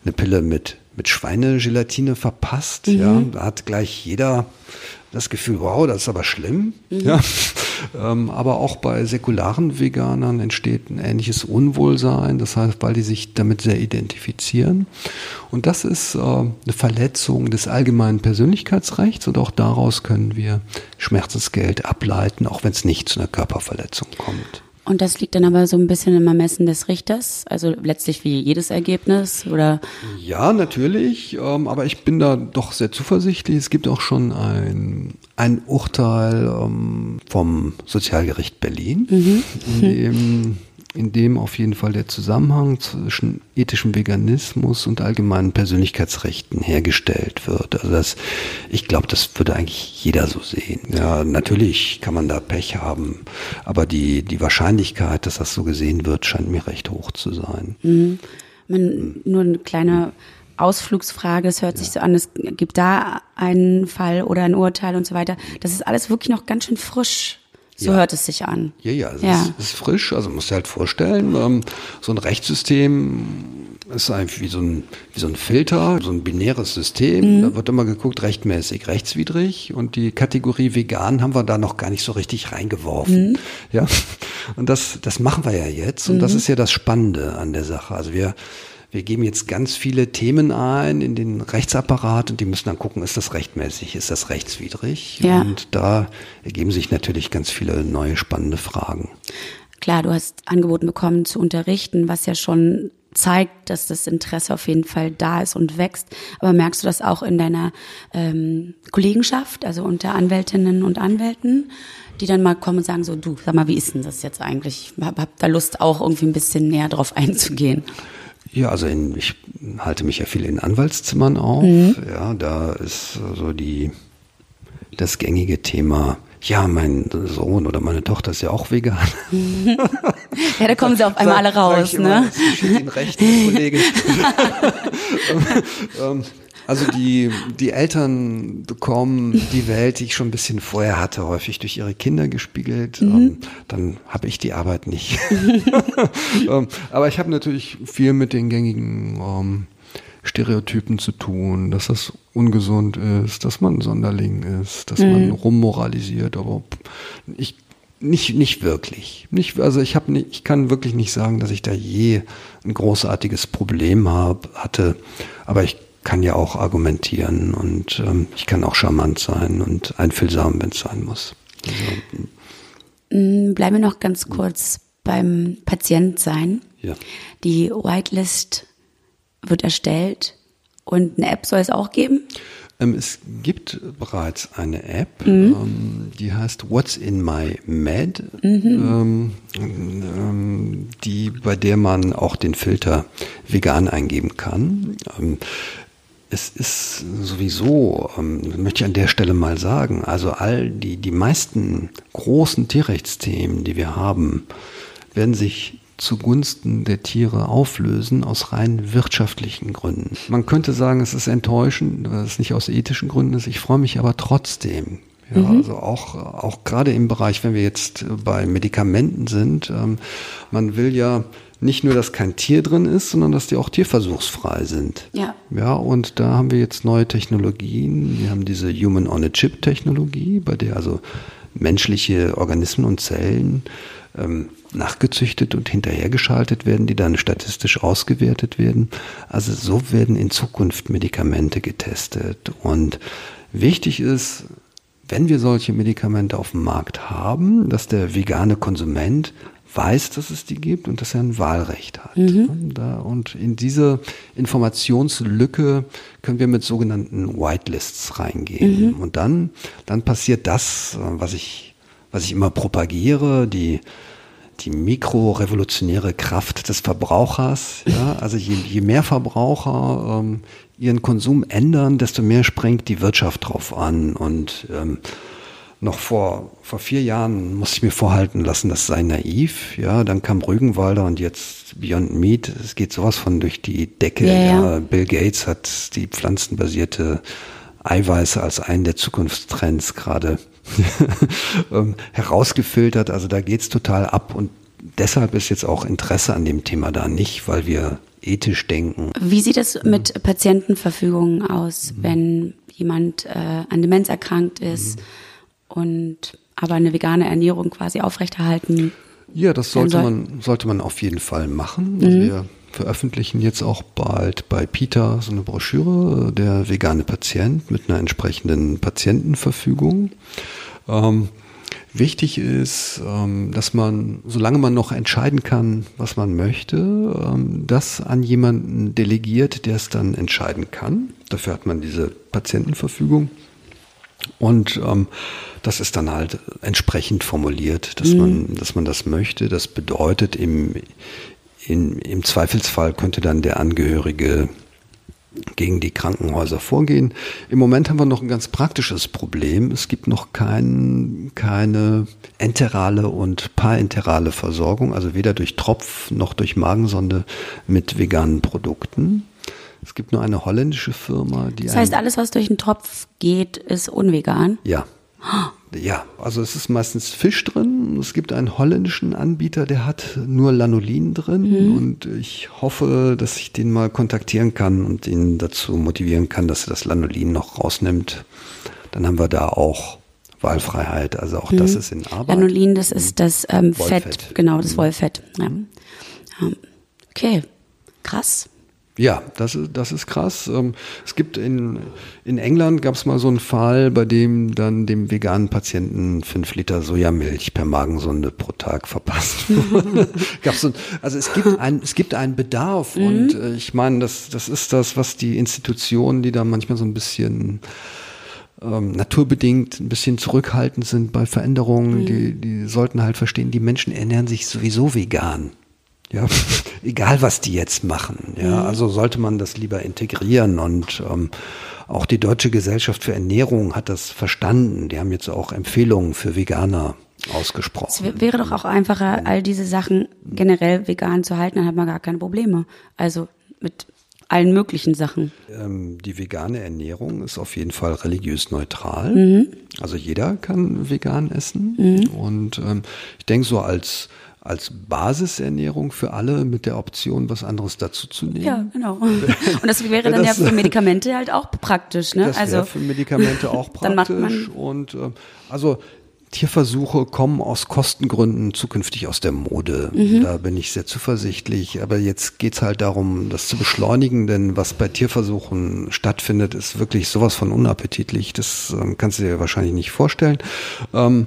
[SPEAKER 2] eine Pille mit, mit Schweinegelatine verpasst, mhm. ja, da hat gleich jeder das Gefühl, wow, das ist aber schlimm. Mhm. Ja. Ähm, aber auch bei säkularen Veganern entsteht ein ähnliches Unwohlsein, das heißt, weil die sich damit sehr identifizieren. Und das ist äh, eine Verletzung des allgemeinen Persönlichkeitsrechts und auch daraus können wir Schmerzensgeld ableiten, auch wenn es nicht zu einer Körperverletzung kommt.
[SPEAKER 1] Und das liegt dann aber so ein bisschen im Ermessen des Richters, also letztlich wie jedes Ergebnis, oder?
[SPEAKER 2] Ja, natürlich, ähm, aber ich bin da doch sehr zuversichtlich. Es gibt auch schon ein, ein Urteil ähm, vom Sozialgericht Berlin, mhm. in dem in dem auf jeden Fall der Zusammenhang zwischen ethischem Veganismus und allgemeinen Persönlichkeitsrechten hergestellt wird. Also das, ich glaube, das würde eigentlich jeder so sehen. Ja, natürlich kann man da Pech haben, aber die, die Wahrscheinlichkeit, dass das so gesehen wird, scheint mir recht hoch zu sein.
[SPEAKER 1] Mhm. Man, nur eine kleine Ausflugsfrage, es hört ja. sich so an, es gibt da einen Fall oder ein Urteil und so weiter. Das ist alles wirklich noch ganz schön frisch so ja. hört es sich an.
[SPEAKER 2] Ja, ja, es ja. Ist, ist, frisch. Also musst du halt vorstellen, ähm, so ein Rechtssystem ist eigentlich wie so ein, wie so ein Filter, so ein binäres System. Mhm. Da wird immer geguckt, rechtmäßig, rechtswidrig. Und die Kategorie vegan haben wir da noch gar nicht so richtig reingeworfen. Mhm. Ja. Und das, das machen wir ja jetzt. Und mhm. das ist ja das Spannende an der Sache. Also wir, wir geben jetzt ganz viele Themen ein in den Rechtsapparat und die müssen dann gucken, ist das rechtmäßig, ist das rechtswidrig?
[SPEAKER 1] Ja.
[SPEAKER 2] Und da ergeben sich natürlich ganz viele neue spannende Fragen.
[SPEAKER 1] Klar, du hast angeboten bekommen zu unterrichten, was ja schon zeigt, dass das Interesse auf jeden Fall da ist und wächst. Aber merkst du das auch in deiner ähm, Kollegenschaft, also unter Anwältinnen und Anwälten, die dann mal kommen und sagen so, du, sag mal, wie ist denn das jetzt eigentlich? Hab, hab da Lust auch irgendwie ein bisschen näher drauf einzugehen.
[SPEAKER 2] Ja, also in, ich halte mich ja viel in Anwaltszimmern auf. Mhm. Ja, da ist so die das gängige Thema. Ja, mein Sohn oder meine Tochter ist ja auch vegan.
[SPEAKER 1] ja, da kommen sie auf einmal alle raus, ne?
[SPEAKER 2] Immer, den rechten Kollege. also die, die Eltern bekommen die Welt, die ich schon ein bisschen vorher hatte, häufig durch ihre Kinder gespiegelt. Mhm. Ähm, dann habe ich die Arbeit nicht. ähm, aber ich habe natürlich viel mit den gängigen ähm, Stereotypen zu tun, dass das ungesund ist, dass man Sonderling ist, dass mhm. man rummoralisiert. Aber ich nicht, nicht wirklich. Nicht, also ich habe nicht, ich kann wirklich nicht sagen, dass ich da je ein großartiges Problem hab, hatte. Aber ich kann ja auch argumentieren und ähm, ich kann auch charmant sein und einfühlsam, wenn es sein muss. Also,
[SPEAKER 1] mm, Bleiben wir noch ganz kurz beim Patient sein.
[SPEAKER 2] Ja.
[SPEAKER 1] Die Whitelist wird erstellt und eine App soll es auch geben?
[SPEAKER 2] Ähm, es gibt bereits eine App, mhm. ähm, die heißt What's in My Med, mhm. ähm, die, bei der man auch den Filter vegan eingeben kann. Es ist sowieso, ähm, möchte ich an der Stelle mal sagen, also all die, die meisten großen Tierrechtsthemen, die wir haben, werden sich zugunsten der Tiere auflösen aus rein wirtschaftlichen Gründen. Man könnte sagen, es ist enttäuschend, weil es nicht aus ethischen Gründen ist. Ich freue mich aber trotzdem. Ja, mhm. also auch, auch gerade im Bereich, wenn wir jetzt bei Medikamenten sind, ähm, man will ja nicht nur, dass kein Tier drin ist, sondern dass die auch tierversuchsfrei sind.
[SPEAKER 1] Ja.
[SPEAKER 2] Ja, und da haben wir jetzt neue Technologien. Wir haben diese Human-on-a-Chip-Technologie, bei der also menschliche Organismen und Zellen ähm, nachgezüchtet und hinterhergeschaltet werden, die dann statistisch ausgewertet werden. Also so werden in Zukunft Medikamente getestet. Und wichtig ist, wenn wir solche Medikamente auf dem Markt haben, dass der vegane Konsument weiß, dass es die gibt und dass er ein Wahlrecht hat. Mhm. und in diese Informationslücke können wir mit sogenannten Whitelists reingehen. Mhm. Und dann, dann passiert das, was ich, was ich immer propagiere, die, die mikrorevolutionäre Kraft des Verbrauchers. Ja? Also je, je mehr Verbraucher ähm, ihren Konsum ändern, desto mehr springt die Wirtschaft drauf an und ähm, noch vor, vor vier Jahren musste ich mir vorhalten lassen, das sei naiv. Ja, dann kam Rügenwalder und jetzt Beyond Meat. Es geht sowas von durch die Decke. Ja, ja. ja. Bill Gates hat die pflanzenbasierte Eiweiße als einen der Zukunftstrends gerade ähm, herausgefiltert. Also da geht's total ab und deshalb ist jetzt auch Interesse an dem Thema da nicht, weil wir ethisch denken.
[SPEAKER 1] Wie sieht es mit Patientenverfügungen aus, mhm. wenn jemand äh, an Demenz erkrankt ist? Mhm und aber eine vegane Ernährung quasi aufrechterhalten.
[SPEAKER 2] Ja, das sollte soll. man, sollte man auf jeden Fall machen. Also mhm. Wir veröffentlichen jetzt auch bald bei Peter so eine Broschüre, der vegane Patient mit einer entsprechenden Patientenverfügung. Ähm, wichtig ist, ähm, dass man, solange man noch entscheiden kann, was man möchte, ähm, das an jemanden delegiert, der es dann entscheiden kann. Dafür hat man diese Patientenverfügung. Und ähm, das ist dann halt entsprechend formuliert, dass mhm. man, dass man das möchte. Das bedeutet im, in, im Zweifelsfall könnte dann der Angehörige gegen die Krankenhäuser vorgehen. Im Moment haben wir noch ein ganz praktisches Problem. Es gibt noch kein, keine enterale und parenterale Versorgung, also weder durch Tropf noch durch Magensonde mit veganen Produkten. Es gibt nur eine holländische Firma, die.
[SPEAKER 1] Das heißt, alles, was durch den Tropf geht, ist unvegan?
[SPEAKER 2] Ja. Ja, also es ist meistens Fisch drin. Es gibt einen holländischen Anbieter, der hat nur Lanolin drin mhm. und ich hoffe, dass ich den mal kontaktieren kann und ihn dazu motivieren kann, dass er das Lanolin noch rausnimmt. Dann haben wir da auch Wahlfreiheit. Also auch mhm. das ist in Arbeit.
[SPEAKER 1] Lanolin, das ist das ähm, Fett, genau, das mhm. Wollfett. Ja. Okay, krass.
[SPEAKER 2] Ja, das ist, das ist krass. Ähm, es gibt in, in England gab es mal so einen Fall, bei dem dann dem veganen Patienten fünf Liter Sojamilch per Magensonde pro Tag verpasst wurde. so, also es gibt ein, es gibt einen Bedarf mhm. und äh, ich meine, das, das ist das, was die Institutionen, die da manchmal so ein bisschen ähm, naturbedingt ein bisschen zurückhaltend sind bei Veränderungen, mhm. die, die sollten halt verstehen, die Menschen ernähren sich sowieso vegan. Ja, egal was die jetzt machen. Ja, mhm. also sollte man das lieber integrieren und ähm, auch die Deutsche Gesellschaft für Ernährung hat das verstanden. Die haben jetzt auch Empfehlungen für Veganer ausgesprochen.
[SPEAKER 1] Es wäre doch auch einfacher, all diese Sachen generell vegan zu halten, dann hat man gar keine Probleme. Also mit allen möglichen Sachen.
[SPEAKER 2] Ähm, die vegane Ernährung ist auf jeden Fall religiös neutral. Mhm. Also jeder kann vegan essen. Mhm. Und ähm, ich denke so als als Basisernährung für alle mit der Option, was anderes dazu zu nehmen.
[SPEAKER 1] Ja, genau. Und das wäre dann das, ja für Medikamente halt auch praktisch, ne?
[SPEAKER 2] Das also für Medikamente auch praktisch. dann macht man und äh, also Tierversuche kommen aus Kostengründen zukünftig aus der Mode. Mhm. Da bin ich sehr zuversichtlich. Aber jetzt geht's halt darum, das zu beschleunigen, denn was bei Tierversuchen stattfindet, ist wirklich sowas von unappetitlich. Das ähm, kannst du dir wahrscheinlich nicht vorstellen. Ähm,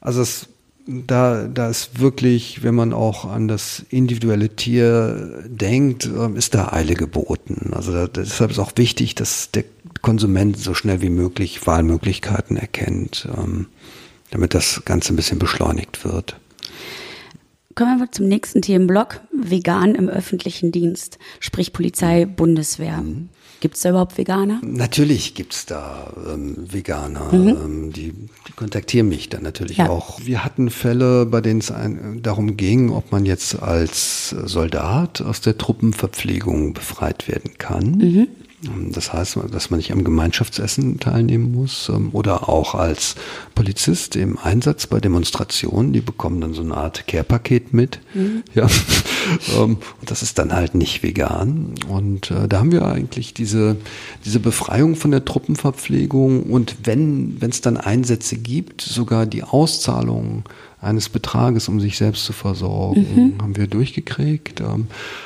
[SPEAKER 2] also es da, da ist wirklich, wenn man auch an das individuelle Tier denkt, ähm, ist da Eile geboten. Also da, deshalb ist auch wichtig, dass der Konsument so schnell wie möglich Wahlmöglichkeiten erkennt, ähm, damit das Ganze ein bisschen beschleunigt wird.
[SPEAKER 1] Kommen wir zum nächsten Themenblock. Vegan im öffentlichen Dienst, sprich Polizei, Bundeswehr. Mhm. Gibt es da überhaupt Veganer?
[SPEAKER 2] Natürlich gibt es da ähm, Veganer. Mhm. Ähm, die, die, kontaktieren mich dann natürlich ja. auch. Wir hatten Fälle, bei denen es darum ging, ob man jetzt als Soldat aus der Truppenverpflegung befreit werden kann. Mhm. Ähm, das heißt, dass man nicht am Gemeinschaftsessen teilnehmen muss ähm, oder auch als Polizist im Einsatz bei Demonstrationen, die bekommen dann so eine Art Care-Paket mit. Mhm. Ja. Ähm, und das ist dann halt nicht vegan. Und äh, da haben wir eigentlich diese, diese Befreiung von der Truppenverpflegung und wenn es dann Einsätze gibt, sogar die Auszahlung eines Betrages, um sich selbst zu versorgen, mhm. haben wir durchgekriegt.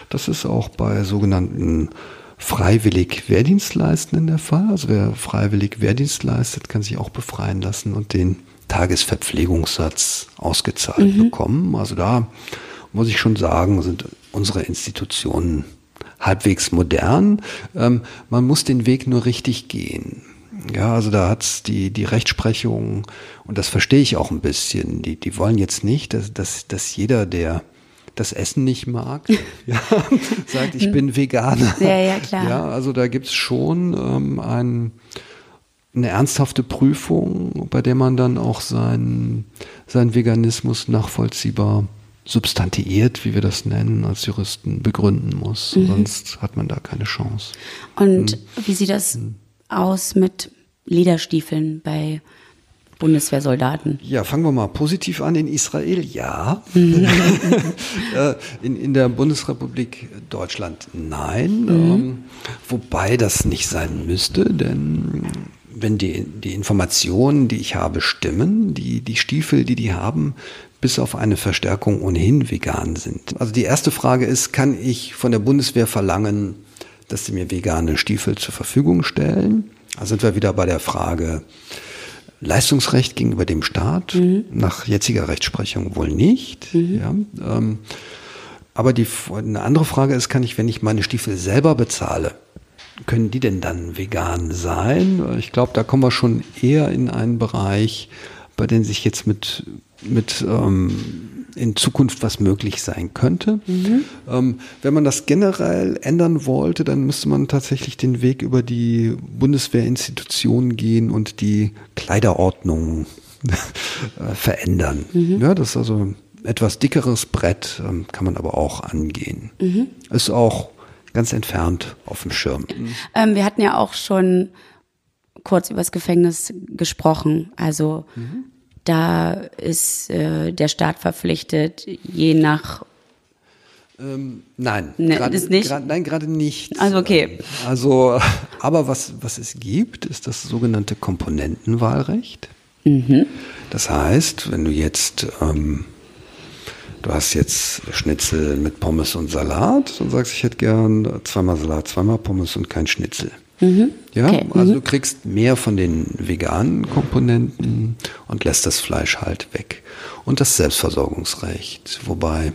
[SPEAKER 2] Das ist auch bei sogenannten freiwillig Wehrdienst leisten in der Fall. Also wer freiwillig Wehrdienst leistet, kann sich auch befreien lassen und den Tagesverpflegungssatz ausgezahlt mhm. bekommen. Also da muss ich schon sagen, sind unsere Institutionen halbwegs modern. Ähm, man muss den Weg nur richtig gehen. Ja, also da hat's die, die Rechtsprechung, und das verstehe ich auch ein bisschen, die, die wollen jetzt nicht, dass, dass, dass jeder, der das Essen nicht mag, ja, sagt, ich bin Veganer.
[SPEAKER 1] Ja, ja, klar.
[SPEAKER 2] Ja, also da gibt's schon ähm, ein, eine ernsthafte Prüfung, bei der man dann auch seinen, seinen Veganismus nachvollziehbar substantiiert, wie wir das nennen, als Juristen begründen muss. Mhm. Sonst hat man da keine Chance.
[SPEAKER 1] Und hm. wie sieht das hm. aus mit Lederstiefeln bei Bundeswehrsoldaten?
[SPEAKER 2] Ja, fangen wir mal positiv an. In Israel ja. Äh, in, in der Bundesrepublik Deutschland nein. Mhm. Ähm, wobei das nicht sein müsste, denn wenn die, die Informationen, die ich habe, stimmen, die, die Stiefel, die die haben, bis auf eine Verstärkung ohnehin vegan sind. Also die erste Frage ist, kann ich von der Bundeswehr verlangen, dass sie mir vegane Stiefel zur Verfügung stellen? Da sind wir wieder bei der Frage, Leistungsrecht gegenüber dem Staat, mhm. nach jetziger Rechtsprechung wohl nicht. Mhm. Ja, ähm, aber die, eine andere Frage ist, kann ich, wenn ich meine Stiefel selber bezahle, können die denn dann vegan sein? Ich glaube, da kommen wir schon eher in einen Bereich, bei dem sich jetzt mit, mit ähm, in Zukunft was möglich sein könnte. Mhm. Ähm, wenn man das generell ändern wollte, dann müsste man tatsächlich den Weg über die Bundeswehrinstitutionen gehen und die Kleiderordnung äh, verändern. Mhm. Ja, das ist also etwas dickeres Brett, ähm, kann man aber auch angehen. Mhm. Ist auch ganz entfernt auf dem Schirm.
[SPEAKER 1] Ähm, wir hatten ja auch schon kurz über das Gefängnis gesprochen. Also mhm. Da ist äh, der Staat verpflichtet, je nach
[SPEAKER 2] ähm, nein,
[SPEAKER 1] ne, grad, ist nicht.
[SPEAKER 2] Grad, nein, gerade nicht.
[SPEAKER 1] Also okay.
[SPEAKER 2] Also, aber was was es gibt, ist das sogenannte Komponentenwahlrecht. Mhm. Das heißt, wenn du jetzt ähm, du hast jetzt Schnitzel mit Pommes und Salat und sagst, ich hätte gern zweimal Salat, zweimal Pommes und kein Schnitzel. Mhm. Ja, okay. also mhm. du kriegst mehr von den veganen Komponenten und lässt das Fleisch halt weg. Und das Selbstversorgungsrecht, wobei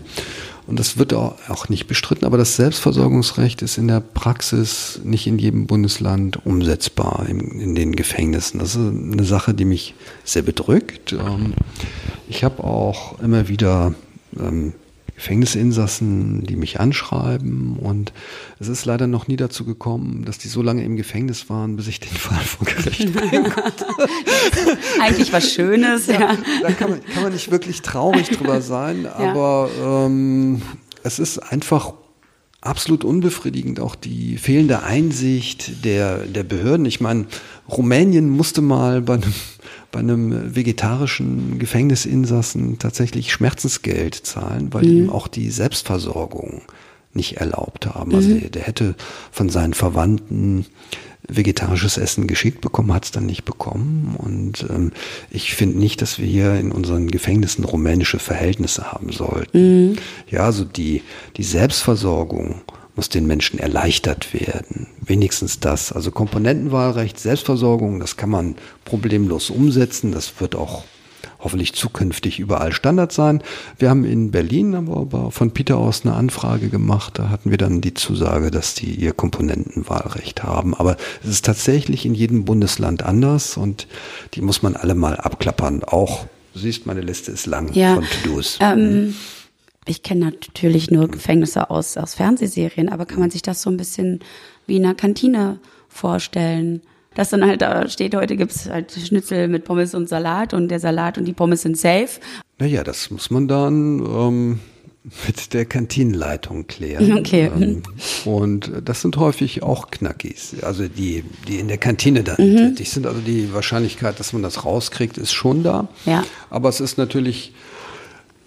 [SPEAKER 2] und das wird auch nicht bestritten, aber das Selbstversorgungsrecht ist in der Praxis nicht in jedem Bundesland umsetzbar in, in den Gefängnissen. Das ist eine Sache, die mich sehr bedrückt. Ähm, ich habe auch immer wieder ähm, Gefängnisinsassen, die mich anschreiben und es ist leider noch nie dazu gekommen, dass die so lange im Gefängnis waren, bis ich den Fall vor Gericht bringen konnte.
[SPEAKER 1] Eigentlich was Schönes, ja. ja.
[SPEAKER 2] Da kann man, kann man nicht wirklich traurig drüber sein, ja. aber ähm, es ist einfach absolut unbefriedigend, auch die fehlende Einsicht der, der Behörden. Ich meine, Rumänien musste mal bei einem bei einem vegetarischen Gefängnisinsassen tatsächlich Schmerzensgeld zahlen, weil mhm. ihm auch die Selbstversorgung nicht erlaubt haben. Also mhm. der, der, hätte von seinen Verwandten vegetarisches Essen geschickt bekommen, hat es dann nicht bekommen. Und ähm, ich finde nicht, dass wir hier in unseren Gefängnissen rumänische Verhältnisse haben sollten. Mhm. Ja, also die, die Selbstversorgung muss den Menschen erleichtert werden. Wenigstens das. Also Komponentenwahlrecht, Selbstversorgung, das kann man problemlos umsetzen. Das wird auch hoffentlich zukünftig überall Standard sein. Wir haben in Berlin aber von Peter aus eine Anfrage gemacht. Da hatten wir dann die Zusage, dass die ihr Komponentenwahlrecht haben. Aber es ist tatsächlich in jedem Bundesland anders und die muss man alle mal abklappern. Auch, du siehst, meine Liste ist lang
[SPEAKER 1] ja, von To-Dos. Ähm, ich kenne natürlich nur Gefängnisse aus, aus Fernsehserien, aber kann man sich das so ein bisschen wie in einer Kantine vorstellen? Dass dann halt da steht, heute gibt's halt Schnitzel mit Pommes und Salat und der Salat und die Pommes sind safe.
[SPEAKER 2] Naja, das muss man dann ähm, mit der Kantinenleitung klären.
[SPEAKER 1] Okay. Ähm,
[SPEAKER 2] und das sind häufig auch Knackis, also die, die in der Kantine dann mhm. tätig sind. Also die Wahrscheinlichkeit, dass man das rauskriegt, ist schon da.
[SPEAKER 1] Ja.
[SPEAKER 2] Aber es ist natürlich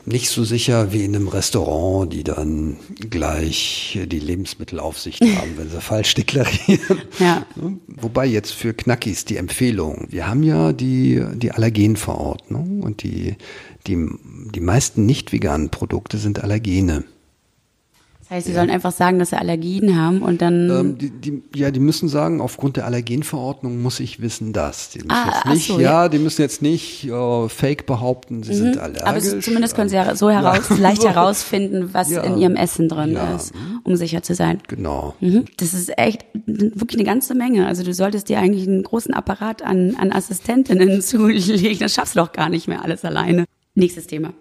[SPEAKER 2] nicht so sicher wie in einem Restaurant, die dann gleich die Lebensmittelaufsicht haben, wenn sie falsch deklarieren.
[SPEAKER 1] Ja.
[SPEAKER 2] Wobei jetzt für Knackis die Empfehlung. Wir haben ja die, die Allergenverordnung und die, die, die meisten nicht veganen Produkte sind Allergene.
[SPEAKER 1] Das heißt, sie ja. sollen einfach sagen, dass sie Allergien haben und dann.
[SPEAKER 2] Ähm, die, die, ja, die müssen sagen, aufgrund der Allergenverordnung muss ich wissen, dass. Die müssen ah, jetzt nicht, so, ja, ja, die müssen jetzt nicht äh, fake behaupten, sie mhm. sind allergisch.
[SPEAKER 1] Aber so, zumindest können sie ja so heraus, ja. leicht herausfinden, was in ihrem Essen drin ist, um sicher zu sein.
[SPEAKER 2] Genau.
[SPEAKER 1] Mhm. Das ist echt wirklich eine ganze Menge. Also du solltest dir eigentlich einen großen Apparat an, an Assistentinnen zulegen. Das schaffst du doch gar nicht mehr alles alleine. Nächstes Thema.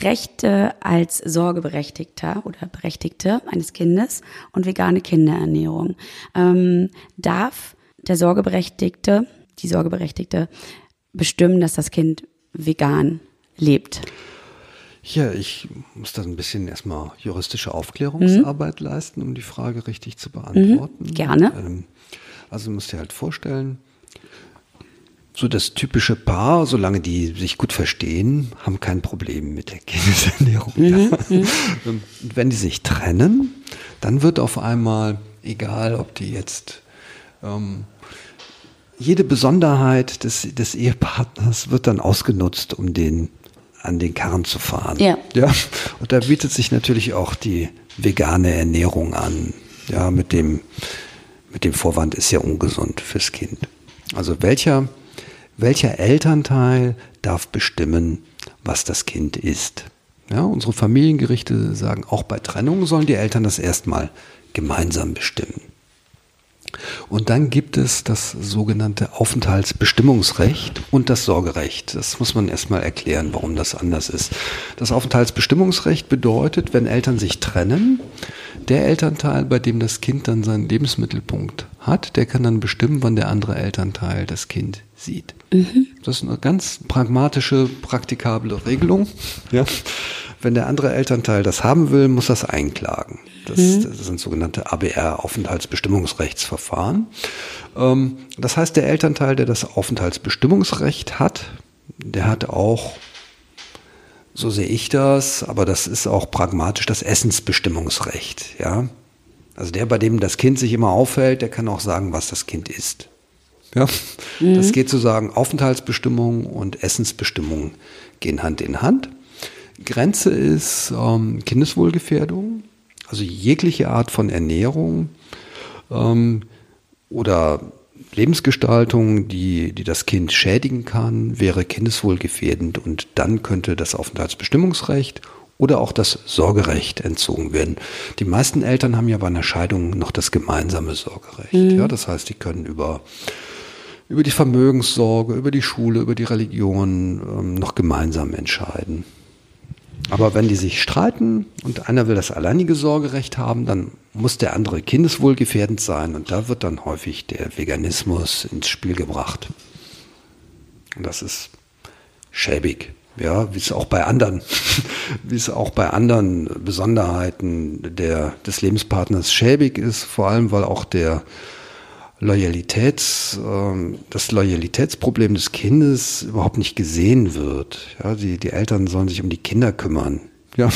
[SPEAKER 1] Rechte als Sorgeberechtigter oder Berechtigte eines Kindes und vegane Kinderernährung. Ähm, darf der Sorgeberechtigte, die Sorgeberechtigte bestimmen, dass das Kind vegan lebt?
[SPEAKER 2] Ja, ich muss da ein bisschen erstmal juristische Aufklärungsarbeit mhm. leisten, um die Frage richtig zu beantworten.
[SPEAKER 1] Mhm, gerne. Ähm,
[SPEAKER 2] also du musst dir halt vorstellen, so das typische Paar, solange die sich gut verstehen, haben kein Problem mit der Kindesernährung. Mhm, mhm. Wenn die sich trennen, dann wird auf einmal, egal ob die jetzt ähm, jede Besonderheit des, des Ehepartners wird dann ausgenutzt, um den an den Karren zu fahren.
[SPEAKER 1] Ja.
[SPEAKER 2] ja. Und da bietet sich natürlich auch die vegane Ernährung an. Ja, mit dem, mit dem Vorwand ist ja ungesund fürs Kind. Also welcher welcher Elternteil darf bestimmen, was das Kind ist. Ja, unsere Familiengerichte sagen, auch bei Trennung sollen die Eltern das erstmal gemeinsam bestimmen. Und dann gibt es das sogenannte Aufenthaltsbestimmungsrecht und das Sorgerecht. Das muss man erstmal erklären, warum das anders ist. Das Aufenthaltsbestimmungsrecht bedeutet, wenn Eltern sich trennen, der Elternteil, bei dem das Kind dann seinen Lebensmittelpunkt hat, der kann dann bestimmen, wann der andere Elternteil das Kind sieht. Mhm. Das ist eine ganz pragmatische, praktikable Regelung. Ja. Wenn der andere Elternteil das haben will, muss das einklagen. Das, mhm. das sind sogenannte ABR-Aufenthaltsbestimmungsrechtsverfahren. Ähm, das heißt, der Elternteil, der das Aufenthaltsbestimmungsrecht hat, der hat auch so sehe ich das, aber das ist auch pragmatisch das Essensbestimmungsrecht, ja. Also der, bei dem das Kind sich immer aufhält, der kann auch sagen, was das Kind isst. Ja, mhm. das geht sozusagen Aufenthaltsbestimmung und Essensbestimmung gehen Hand in Hand. Grenze ist ähm, Kindeswohlgefährdung, also jegliche Art von Ernährung ähm, oder Lebensgestaltung, die, die das Kind schädigen kann, wäre kindeswohlgefährdend und dann könnte das Aufenthaltsbestimmungsrecht oder auch das Sorgerecht entzogen werden. Die meisten Eltern haben ja bei einer Scheidung noch das gemeinsame Sorgerecht. Mhm. Ja, das heißt, die können über über die Vermögenssorge, über die Schule, über die Religion ähm, noch gemeinsam entscheiden. Aber wenn die sich streiten und einer will das alleinige Sorgerecht haben, dann muss der andere kindeswohlgefährdend sein und da wird dann häufig der Veganismus ins Spiel gebracht. Und das ist schäbig. Ja, wie es auch bei anderen, wie es auch bei anderen Besonderheiten der, des Lebenspartners schäbig ist, vor allem weil auch der Loyalitäts, äh, das Loyalitätsproblem des Kindes überhaupt nicht gesehen wird. Ja, die, die Eltern sollen sich um die Kinder kümmern. Ja,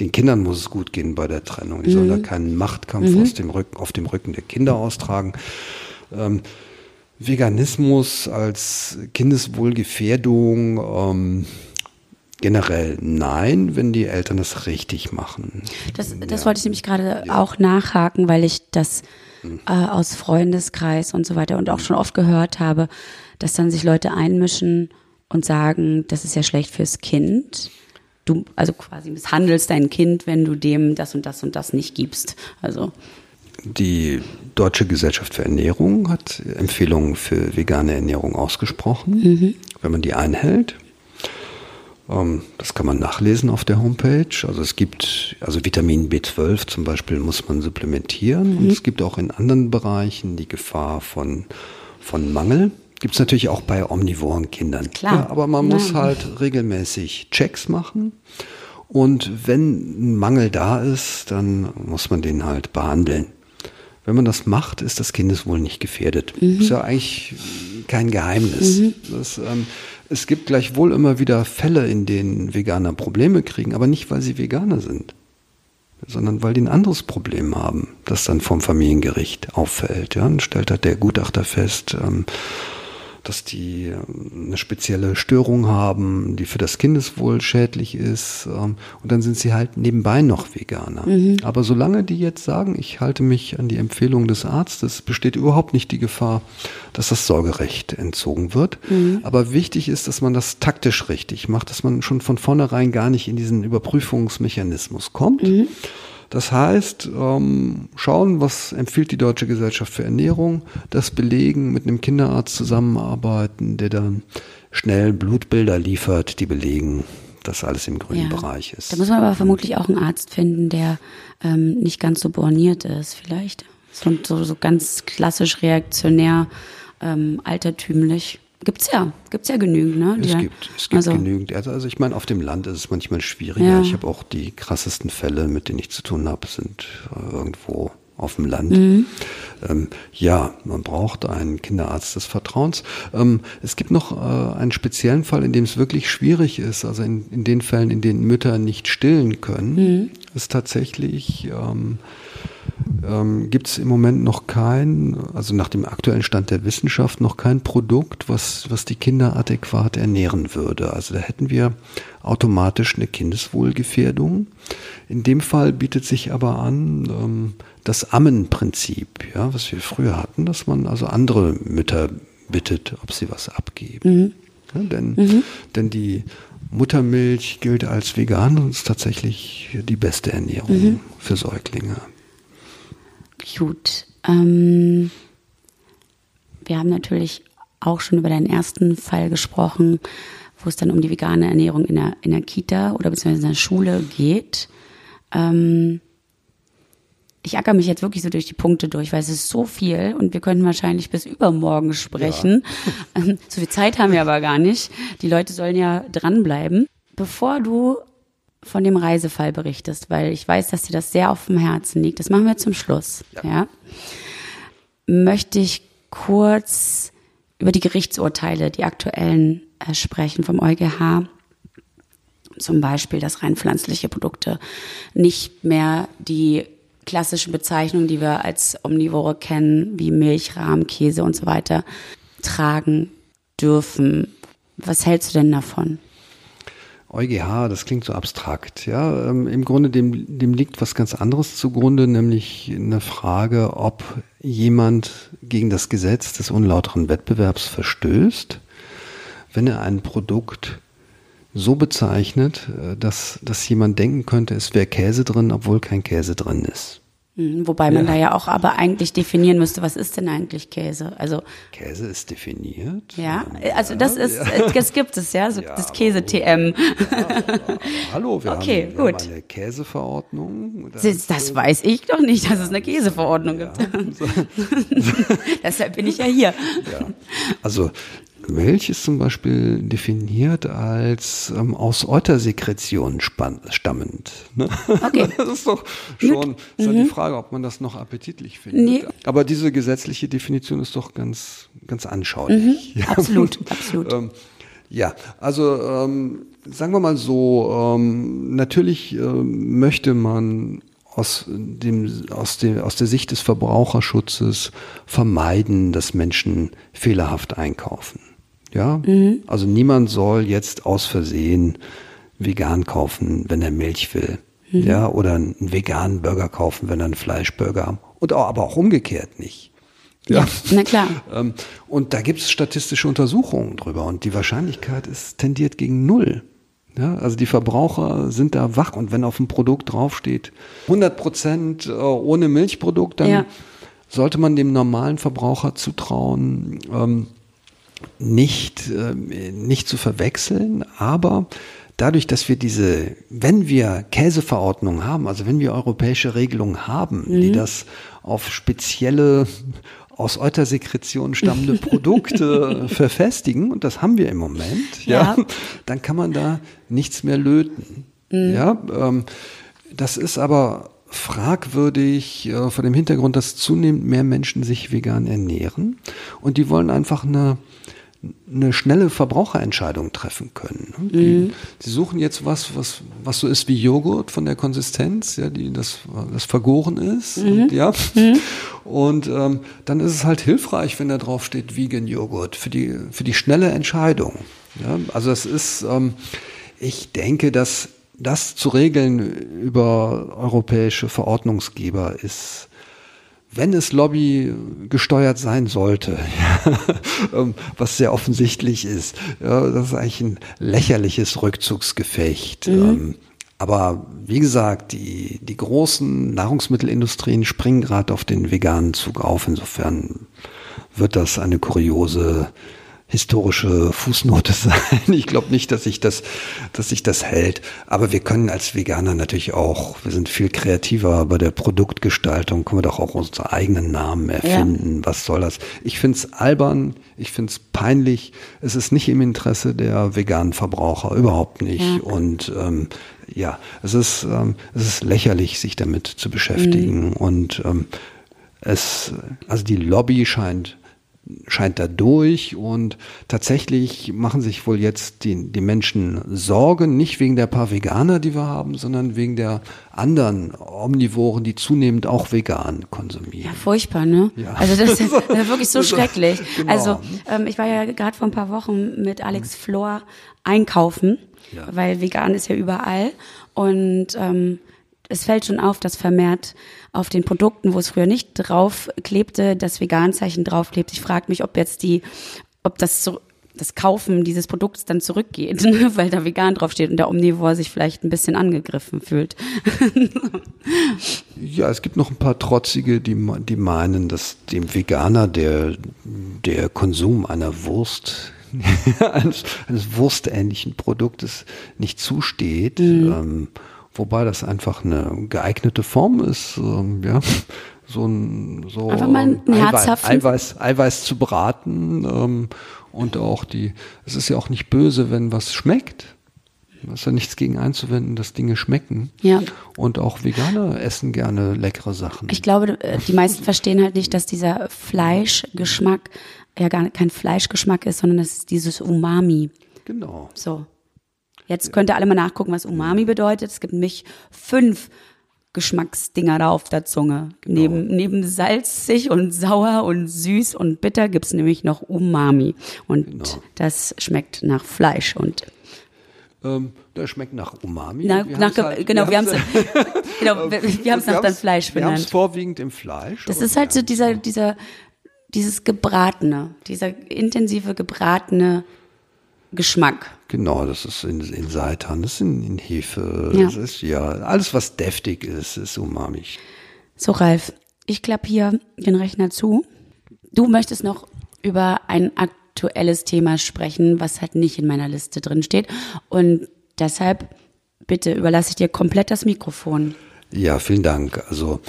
[SPEAKER 2] den Kindern muss es gut gehen bei der Trennung. Die mhm. sollen da mhm. keinen Machtkampf mhm. aus dem Rücken, auf dem Rücken der Kinder austragen. Ähm, Veganismus als Kindeswohlgefährdung ähm, generell nein, wenn die Eltern das richtig machen.
[SPEAKER 1] Das, das ja. wollte ich nämlich gerade ja. auch nachhaken, weil ich das äh, aus Freundeskreis und so weiter und auch schon oft gehört habe, dass dann sich Leute einmischen und sagen, das ist ja schlecht fürs Kind. Du also quasi misshandelst dein Kind, wenn du dem das und das und das nicht gibst. Also
[SPEAKER 2] die Deutsche Gesellschaft für Ernährung hat Empfehlungen für vegane Ernährung ausgesprochen. Mhm. Wenn man die einhält, das kann man nachlesen auf der Homepage. Also es gibt, also Vitamin B12 zum Beispiel muss man supplementieren. Mhm. Und es gibt auch in anderen Bereichen die Gefahr von, von Mangel. Gibt es natürlich auch bei omnivoren Kindern.
[SPEAKER 1] Klar. Ja,
[SPEAKER 2] aber man muss ja. halt regelmäßig Checks machen. Und wenn ein Mangel da ist, dann muss man den halt behandeln. Wenn man das macht, ist das Kindeswohl nicht gefährdet. Mhm. Ist ja eigentlich kein Geheimnis. Mhm. Das, ähm, es gibt gleichwohl immer wieder Fälle, in denen Veganer Probleme kriegen, aber nicht, weil sie Veganer sind, sondern weil die ein anderes Problem haben, das dann vom Familiengericht auffällt. Ja, dann stellt halt der Gutachter fest, ähm, dass die ähm, eine spezielle Störung haben, die für das Kindeswohl schädlich ist. Ähm, und dann sind sie halt nebenbei noch Veganer. Mhm. Aber solange die jetzt sagen, ich halte mich an die Empfehlung des Arztes, besteht überhaupt nicht die Gefahr, dass das Sorgerecht entzogen wird. Mhm. Aber wichtig ist, dass man das taktisch richtig macht, dass man schon von vornherein gar nicht in diesen Überprüfungsmechanismus kommt. Mhm das heißt, ähm, schauen, was empfiehlt die Deutsche Gesellschaft für Ernährung, das belegen, mit einem Kinderarzt zusammenarbeiten, der dann schnell Blutbilder liefert, die belegen, dass alles im grünen ja. Bereich ist.
[SPEAKER 1] Da muss man aber vermutlich auch einen Arzt finden, der ähm, nicht ganz so borniert ist, vielleicht. So, so, ganz klassisch reaktionär, ähm, altertümlich. Gibt's ja, gibt's ja genügend, ne?
[SPEAKER 2] es gibt, es gibt also, genügend. Also, also ich meine, auf dem Land ist es manchmal schwieriger. Ja. Ich habe auch die krassesten Fälle, mit denen ich zu tun habe, sind äh, irgendwo auf dem Land. Mhm. Ähm, ja, man braucht einen Kinderarzt des Vertrauens. Ähm, es gibt noch äh, einen speziellen Fall, in dem es wirklich schwierig ist. Also in, in den Fällen, in denen Mütter nicht stillen können, mhm. ist tatsächlich ähm, ähm, gibt es im Moment noch kein, also nach dem aktuellen Stand der Wissenschaft, noch kein Produkt, was, was die Kinder adäquat ernähren würde. Also da hätten wir automatisch eine Kindeswohlgefährdung. In dem Fall bietet sich aber an, ähm, das Ammenprinzip, ja, was wir früher hatten, dass man also andere Mütter bittet, ob sie was abgeben. Mhm. Ja, denn, mhm. denn die Muttermilch gilt als vegan und ist tatsächlich die beste Ernährung mhm. für Säuglinge.
[SPEAKER 1] Gut. Ähm, wir haben natürlich auch schon über deinen ersten Fall gesprochen, wo es dann um die vegane Ernährung in der, in der Kita oder beziehungsweise in der Schule geht. Ähm, ich acker mich jetzt wirklich so durch die Punkte durch, weil es ist so viel und wir könnten wahrscheinlich bis übermorgen sprechen. Ja. So viel Zeit haben wir aber gar nicht. Die Leute sollen ja dranbleiben. Bevor du von dem Reisefall berichtest, weil ich weiß, dass dir das sehr auf dem Herzen liegt. Das machen wir zum Schluss. Ja. ja. Möchte ich kurz über die Gerichtsurteile, die aktuellen, äh, sprechen vom EuGH. Zum Beispiel, dass rein pflanzliche Produkte nicht mehr die klassischen Bezeichnungen, die wir als Omnivore kennen, wie Milch, Rahm, Käse und so weiter, tragen dürfen. Was hältst du denn davon?
[SPEAKER 2] EuGH, das klingt so abstrakt. Ja, ähm, im Grunde dem, dem liegt was ganz anderes zugrunde, nämlich eine Frage, ob jemand gegen das Gesetz des unlauteren Wettbewerbs verstößt, wenn er ein Produkt so bezeichnet, äh, dass, dass jemand denken könnte, es wäre Käse drin, obwohl kein Käse drin ist.
[SPEAKER 1] Hm, wobei man ja. da ja auch aber eigentlich definieren müsste, was ist denn eigentlich Käse? Also
[SPEAKER 2] Käse ist definiert.
[SPEAKER 1] Ja, also das ist, ja. das gibt es ja, so ja, das Käse-TM.
[SPEAKER 2] hallo, wir,
[SPEAKER 1] okay,
[SPEAKER 2] haben,
[SPEAKER 1] wir gut.
[SPEAKER 2] haben eine Käseverordnung.
[SPEAKER 1] Das, das, das, weiß ich doch nicht, dass es eine Käseverordnung gibt. Deshalb bin ich ja hier. Ja.
[SPEAKER 2] Also Milch ist zum Beispiel definiert als ähm, aus Eutersekretionen stammend. Ne? Okay. Das ist doch schon ist mhm. die Frage, ob man das noch appetitlich findet. Nee. Aber diese gesetzliche Definition ist doch ganz, ganz anschaulich.
[SPEAKER 1] Mhm. Ja. Absolut, absolut.
[SPEAKER 2] ähm, ja, also ähm, sagen wir mal so, ähm, natürlich äh, möchte man aus, dem, aus, dem, aus der Sicht des Verbraucherschutzes vermeiden, dass Menschen fehlerhaft einkaufen. Ja, mhm. also niemand soll jetzt aus Versehen vegan kaufen, wenn er Milch will. Mhm. Ja, oder einen veganen Burger kaufen, wenn er einen Fleischburger. Und auch, aber auch umgekehrt nicht.
[SPEAKER 1] Ja, ja na klar.
[SPEAKER 2] Ähm, und da gibt es statistische Untersuchungen drüber und die Wahrscheinlichkeit ist tendiert gegen null. Ja, also die Verbraucher sind da wach und wenn auf dem Produkt draufsteht 100 Prozent äh, ohne Milchprodukt, dann ja. sollte man dem normalen Verbraucher zutrauen, ähm, nicht, äh, nicht zu verwechseln, aber dadurch, dass wir diese, wenn wir Käseverordnungen haben, also wenn wir europäische Regelungen haben, mhm. die das auf spezielle aus Eutersekretion stammende Produkte verfestigen, und das haben wir im Moment, ja, ja dann kann man da nichts mehr löten. Mhm. Ja, ähm, das ist aber fragwürdig äh, vor dem Hintergrund, dass zunehmend mehr Menschen sich vegan ernähren und die wollen einfach eine eine schnelle Verbraucherentscheidung treffen können. Ne? Die, mhm. Sie suchen jetzt was, was, was so ist wie Joghurt von der Konsistenz, ja, die das, das vergoren ist. Mhm. Und, ja. Mhm. Und ähm, dann ist es halt hilfreich, wenn da drauf steht Vegan Joghurt für die, für die schnelle Entscheidung. Ja. Also es ist, ähm, ich denke, dass das zu regeln über europäische Verordnungsgeber ist wenn es Lobby gesteuert sein sollte, ähm, was sehr offensichtlich ist, das ist eigentlich ein lächerliches Rückzugsgefecht. Mhm. Ähm, aber wie gesagt, die, die großen Nahrungsmittelindustrien springen gerade auf den veganen Zug auf. Insofern wird das eine kuriose historische Fußnote sein. Ich glaube nicht, dass sich das, dass sich das hält. Aber wir können als Veganer natürlich auch, wir sind viel kreativer bei der Produktgestaltung, können wir doch auch unsere eigenen Namen erfinden. Ja. Was soll das? Ich finde es albern, ich finde es peinlich. Es ist nicht im Interesse der veganen Verbraucher, überhaupt nicht. Ja. Und ähm, ja, es ist, ähm, es ist lächerlich, sich damit zu beschäftigen. Mhm. Und ähm, es, also die Lobby scheint scheint da durch und tatsächlich machen sich wohl jetzt die, die Menschen Sorgen, nicht wegen der paar Veganer, die wir haben, sondern wegen der anderen Omnivoren, die zunehmend auch vegan konsumieren.
[SPEAKER 1] Ja, furchtbar, ne? Ja. Also das ist ja wirklich so schrecklich. Genau. Also ähm, ich war ja gerade vor ein paar Wochen mit Alex Flor einkaufen, ja. weil vegan ist ja überall und ähm, es fällt schon auf, dass vermehrt auf den Produkten, wo es früher nicht drauf klebte, das Veganzeichen draufklebt. Ich frage mich, ob jetzt die, ob das so, das Kaufen dieses Produkts dann zurückgeht, weil da vegan draufsteht und der Omnivor sich vielleicht ein bisschen angegriffen fühlt.
[SPEAKER 2] ja, es gibt noch ein paar Trotzige, die, die meinen, dass dem Veganer der, der Konsum einer Wurst eines, eines wurstähnlichen Produktes nicht zusteht. Mhm. Ähm, Wobei das einfach eine geeignete Form ist, ähm, ja, so ein so
[SPEAKER 1] einfach mal ein
[SPEAKER 2] Eiweiß, Eiweiß, Eiweiß zu braten ähm, und auch die, es ist ja auch nicht böse, wenn was schmeckt. Es ist ja nichts gegen einzuwenden, dass Dinge schmecken.
[SPEAKER 1] Ja.
[SPEAKER 2] Und auch Veganer essen gerne leckere Sachen.
[SPEAKER 1] Ich glaube, äh, die meisten verstehen halt nicht, dass dieser Fleischgeschmack ja gar kein Fleischgeschmack ist, sondern das ist dieses Umami.
[SPEAKER 2] Genau.
[SPEAKER 1] So. Jetzt könnt ihr alle mal nachgucken, was Umami bedeutet. Es gibt nämlich fünf Geschmacksdinger da auf der Zunge. Genau. Neben, neben salzig und sauer und süß und bitter gibt's nämlich noch Umami. Und genau. das schmeckt nach Fleisch und
[SPEAKER 2] Ähm, der schmeckt nach Umami.
[SPEAKER 1] Na,
[SPEAKER 2] Wir
[SPEAKER 1] nach,
[SPEAKER 2] halt-
[SPEAKER 1] genau, wir haben es genau, wir, wir haben's nach deinem Fleisch
[SPEAKER 2] Wir haben es
[SPEAKER 1] benannt.
[SPEAKER 2] vorwiegend im Fleisch.
[SPEAKER 1] Das ist halt so dieser, dieser, dieses gebratene, dieser intensive gebratene Geschmack.
[SPEAKER 2] Genau, das ist in, in Seitan, das ist in, in Hefe,
[SPEAKER 1] Ja.
[SPEAKER 2] das ist ja alles, was deftig ist, ist Umami.
[SPEAKER 1] So, Ralf, ich klappe hier den Rechner zu. Du möchtest noch über ein aktuelles Thema sprechen, was halt nicht in meiner Liste drin steht. Und deshalb, bitte, überlasse ich dir komplett das Mikrofon.
[SPEAKER 2] Ja, vielen Dank. Also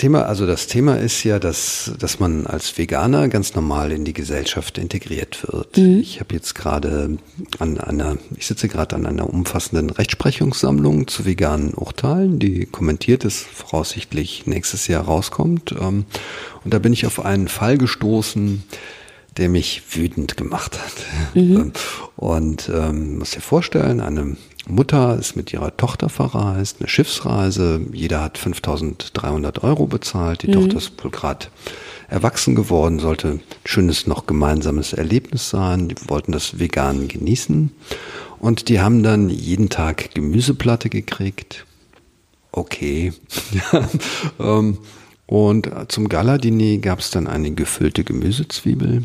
[SPEAKER 2] Thema, also das Thema ist ja, dass, dass man als Veganer ganz normal in die Gesellschaft integriert wird. Ich habe jetzt gerade an einer, ich sitze gerade an einer umfassenden Rechtsprechungssammlung zu veganen Urteilen, die kommentiert ist, voraussichtlich nächstes Jahr rauskommt. Ähm, Und da bin ich auf einen Fall gestoßen, der mich wütend gemacht hat. Und ähm, muss dir vorstellen, eine Mutter ist mit ihrer Tochter verreist, eine Schiffsreise. Jeder hat 5.300 Euro bezahlt. Die Tochter ist wohl gerade erwachsen geworden, sollte ein schönes noch gemeinsames Erlebnis sein. Die wollten das vegan genießen. Und die haben dann jeden Tag Gemüseplatte gekriegt. Okay. Ähm, und zum Gala-Diner gab es dann eine gefüllte Gemüsezwiebel.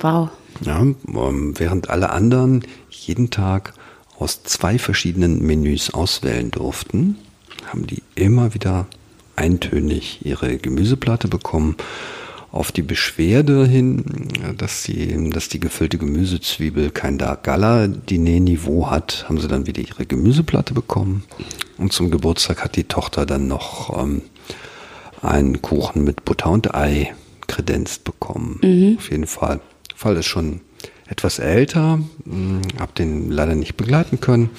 [SPEAKER 1] Wow.
[SPEAKER 2] Ja, ähm, während alle anderen jeden Tag aus zwei verschiedenen Menüs auswählen durften, haben die immer wieder eintönig ihre Gemüseplatte bekommen. Auf die Beschwerde hin, dass, sie, dass die gefüllte Gemüsezwiebel kein Dark Gala Diner-Niveau hat, haben sie dann wieder ihre Gemüseplatte bekommen. Und zum Geburtstag hat die Tochter dann noch ähm, einen Kuchen mit Butter und Ei kredenzt bekommen. Auf jeden Fall. Fall ist schon etwas älter, hm, hab den leider nicht begleiten können.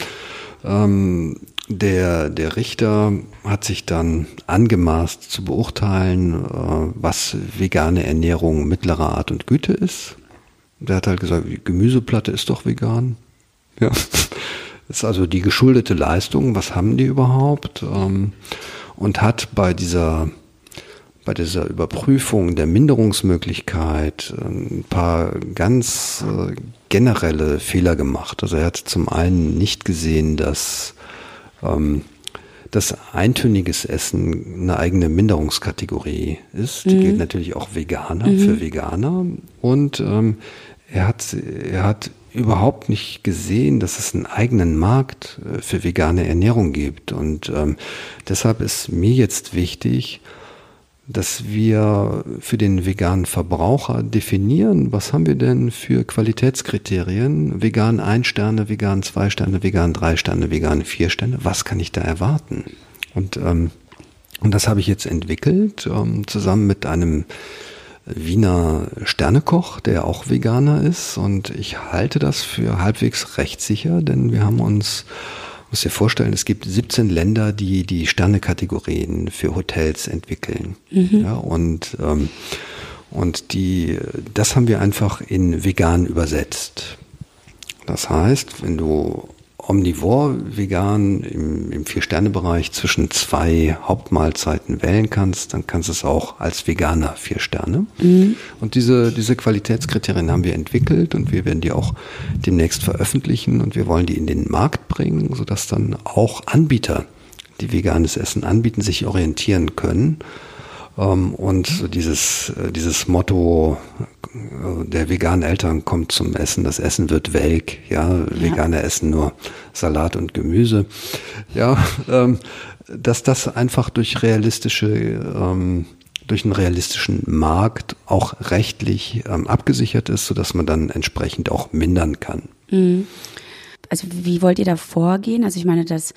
[SPEAKER 2] Ähm, der, der Richter hat sich dann angemaßt zu beurteilen, äh, was vegane Ernährung mittlerer Art und Güte ist. Der hat halt gesagt, Gemüseplatte ist doch vegan. Ja. Das ist also die geschuldete Leistung, was haben die überhaupt? Ähm, und hat bei dieser bei dieser Überprüfung der Minderungsmöglichkeit ein paar ganz äh, generelle Fehler gemacht. Also er hat zum einen nicht gesehen, dass ähm, dass eintöniges Essen eine eigene Minderungskategorie ist. Die gilt natürlich auch Veganer für Veganer. Und ähm, er hat er hat überhaupt nicht gesehen, dass es einen eigenen Markt äh, für vegane Ernährung gibt. Und ähm, deshalb ist mir jetzt wichtig, dass wir für den veganen Verbraucher definieren, was haben wir denn für Qualitätskriterien, vegan ein Sterne, vegan zwei Sterne, vegan drei Sterne, vegan vier Sterne, was kann ich da erwarten? Und, ähm, und das habe ich jetzt entwickelt, ähm, zusammen mit einem Wiener Sternekoch, der auch Veganer ist. Und ich halte das für halbwegs rechtssicher, denn wir haben uns, muss dir vorstellen, es gibt 17 Länder, die die Sternekategorien für Hotels entwickeln. Ja, und, ähm, und die, das haben wir einfach in vegan übersetzt. Das heißt, wenn du omnivor vegan im, im Vier-Sterne-Bereich zwischen zwei Hauptmahlzeiten wählen kannst, dann kannst du es auch als Veganer vier Sterne. Und diese, diese Qualitätskriterien haben wir entwickelt und wir werden die auch demnächst veröffentlichen und wir wollen die in den Markt bringen, sodass dann auch Anbieter, die veganes Essen anbieten, sich orientieren können. Ähm, Und so dieses, äh, dieses Motto, äh, der veganen Eltern kommt zum Essen, das Essen wird welk, ja, Veganer essen nur Salat und Gemüse. Ja, ähm, dass das einfach durch realistische, ähm, durch einen realistischen Markt auch rechtlich abgesichert ist, sodass man dann entsprechend auch mindern kann.
[SPEAKER 1] Also wie wollt ihr da vorgehen? Also ich meine, das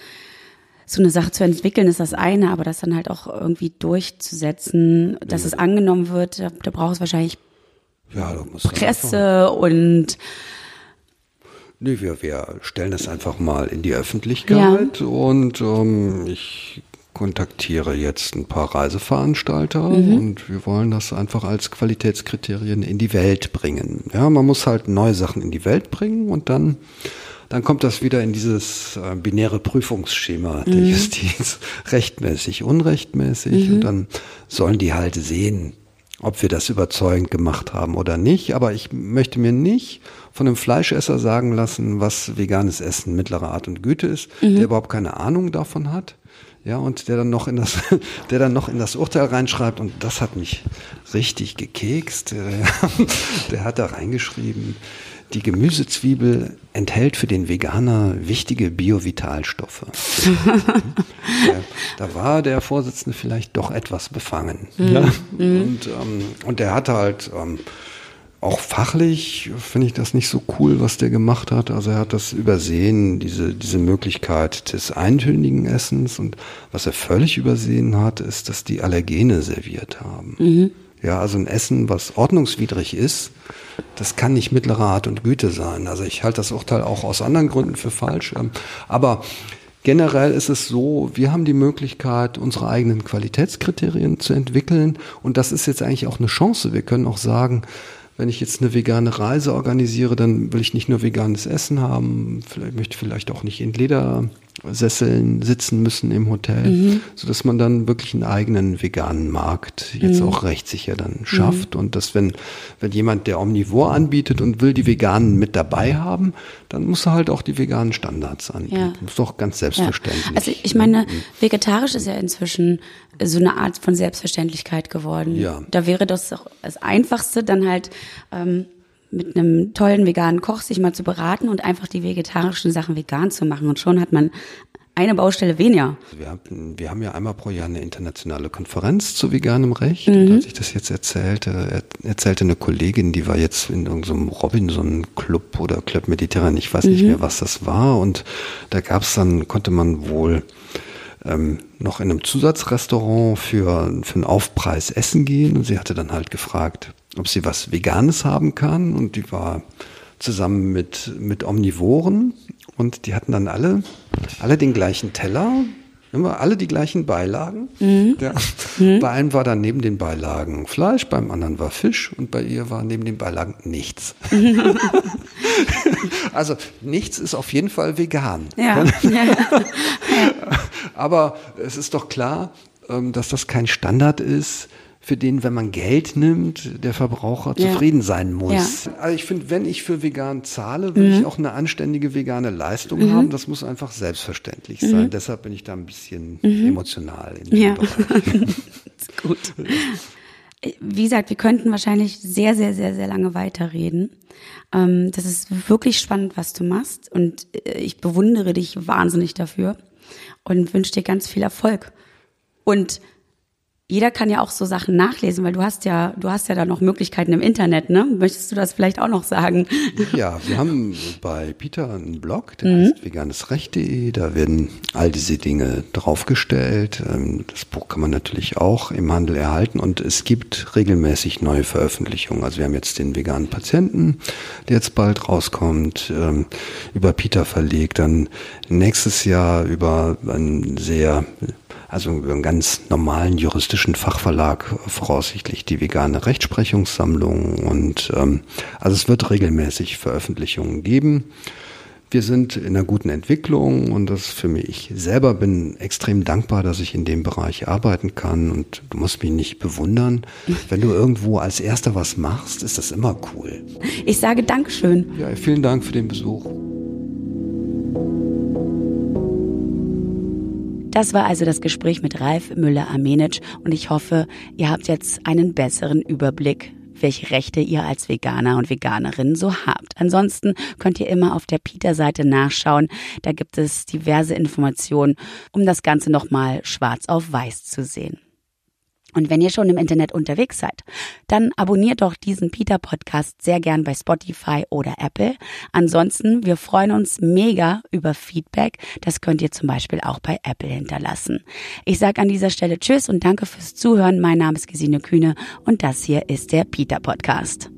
[SPEAKER 1] so eine Sache zu entwickeln ist das eine, aber das dann halt auch irgendwie durchzusetzen, dass es angenommen wird, da, da braucht es wahrscheinlich
[SPEAKER 2] Ja,
[SPEAKER 1] Presse und
[SPEAKER 2] Nee, wir, wir stellen das einfach mal in die Öffentlichkeit und ähm, ich kontaktiere jetzt ein paar Reiseveranstalter und wir wollen das einfach als Qualitätskriterien in die Welt bringen. Ja, man muss halt neue Sachen in die Welt bringen und dann, dann kommt das wieder in dieses äh, binäre Prüfungsschema der Justiz. Rechtmäßig, unrechtmäßig und dann sollen die halt sehen, ob wir das überzeugend gemacht haben oder nicht. Aber ich möchte mir nicht von einem Fleischesser sagen lassen, was veganes Essen mittlerer Art und Güte ist, mhm. der überhaupt keine Ahnung davon hat. Ja, und der dann noch in das, der dann noch in das Urteil reinschreibt, und das hat mich richtig gekekst. Der hat da reingeschrieben, die Gemüsezwiebel enthält für den Veganer wichtige Biovitalstoffe. da war der Vorsitzende vielleicht doch etwas befangen. Mhm. Ja? Mhm. Und, ähm, und der hatte halt ähm, auch fachlich finde ich das nicht so cool, was der gemacht hat. Also er hat das übersehen, diese, diese Möglichkeit des eintönigen Essens. Und was er völlig übersehen hat, ist, dass die Allergene serviert haben. Mhm. Ja, also ein Essen, was ordnungswidrig ist, das kann nicht mittlere Art und Güte sein. Also ich halte das Urteil auch aus anderen Gründen für falsch. Ähm, aber generell ist es so, wir haben die Möglichkeit, unsere eigenen Qualitätskriterien zu entwickeln. Und das ist jetzt eigentlich auch eine Chance. Wir können auch sagen, wenn ich jetzt eine vegane Reise organisiere, dann will ich nicht nur veganes Essen haben, vielleicht möchte vielleicht auch nicht in Ledersesseln sitzen müssen im Hotel, mhm. so dass man dann wirklich einen eigenen veganen Markt jetzt mhm. auch rechtssicher dann schafft mhm. und dass wenn wenn jemand der Omnivor anbietet und will die Veganen mit dabei haben, dann muss er halt auch die veganen Standards anbieten. Ja. Ist doch ganz selbstverständlich. Ja.
[SPEAKER 1] Also ich meine, mhm. vegetarisch ist ja inzwischen so eine Art von Selbstverständlichkeit geworden. Ja. Da wäre das auch das Einfachste, dann halt ähm, mit einem tollen veganen Koch sich mal zu beraten und einfach die vegetarischen Sachen vegan zu machen. Und schon hat man eine Baustelle weniger.
[SPEAKER 2] Wir haben, wir haben ja einmal pro Jahr eine internationale Konferenz zu veganem Recht. Mhm. Und als ich das jetzt erzählte, erzählte eine Kollegin, die war jetzt in irgendeinem Robinson-Club oder Club Mediterran, ich weiß mhm. nicht mehr, was das war. Und da gab es dann, konnte man wohl ähm, noch in einem Zusatzrestaurant für, für einen Aufpreis essen gehen. Und sie hatte dann halt gefragt, ob sie was Veganes haben kann. Und die war zusammen mit, mit Omnivoren. Und die hatten dann alle, alle den gleichen Teller, immer alle die gleichen Beilagen. Mhm. Ja. Mhm. Bei einem war dann neben den Beilagen Fleisch, beim anderen war Fisch und bei ihr war neben den Beilagen nichts. also nichts ist auf jeden Fall vegan. Ja. ja. Aber es ist doch klar, ähm, dass das kein Standard ist, für den, wenn man Geld nimmt, der Verbraucher ja. zufrieden sein muss. Ja. Also ich finde, wenn ich für vegan zahle, will mhm. ich auch eine anständige vegane Leistung mhm. haben. Das muss einfach selbstverständlich mhm. sein. Deshalb bin ich da ein bisschen mhm. emotional in dem ja. Bereich.
[SPEAKER 1] gut. Wie gesagt, wir könnten wahrscheinlich sehr, sehr, sehr, sehr lange weiterreden. Ähm, das ist wirklich spannend, was du machst. Und äh, ich bewundere dich wahnsinnig dafür und wünsche dir ganz viel Erfolg. Und jeder kann ja auch so Sachen nachlesen, weil du hast ja, du hast ja da noch Möglichkeiten im Internet, ne? Möchtest du das vielleicht auch noch sagen?
[SPEAKER 2] Ja, wir haben bei Peter einen Blog, der mhm. heißt veganesrecht.de, da werden all diese Dinge draufgestellt. Ähm, das Buch kann man natürlich auch im Handel erhalten und es gibt regelmäßig neue Veröffentlichungen. Also wir haben jetzt den veganen Patienten, der jetzt bald rauskommt, ähm, über Peter verlegt, dann nächstes Jahr über ein sehr also über einen ganz normalen juristischen Fachverlag voraussichtlich die vegane Rechtsprechungssammlung und ähm, also es wird regelmäßig Veröffentlichungen geben. Wir sind in einer guten Entwicklung und das für mich, ich selber bin extrem dankbar, dass ich in dem Bereich arbeiten kann und du musst mich nicht bewundern. Wenn du irgendwo als Erster was machst, ist das immer cool.
[SPEAKER 1] Ich sage Dankeschön.
[SPEAKER 2] Ja, vielen Dank für den Besuch.
[SPEAKER 1] Das war also das Gespräch mit Ralf Müller-Amenitsch und ich hoffe, ihr habt jetzt einen besseren Überblick welche Rechte ihr als Veganer und Veganerin so habt. Ansonsten könnt ihr immer auf der Peter-Seite nachschauen. Da gibt es diverse Informationen, um das Ganze nochmal schwarz auf weiß zu sehen. Und wenn ihr schon im Internet unterwegs seid, dann abonniert doch diesen Peter Podcast sehr gern bei Spotify oder Apple. Ansonsten, wir freuen uns mega über Feedback. Das könnt ihr zum Beispiel auch bei Apple hinterlassen. Ich sage an dieser Stelle Tschüss und danke fürs Zuhören. Mein Name ist Gesine Kühne und das hier ist der Peter Podcast.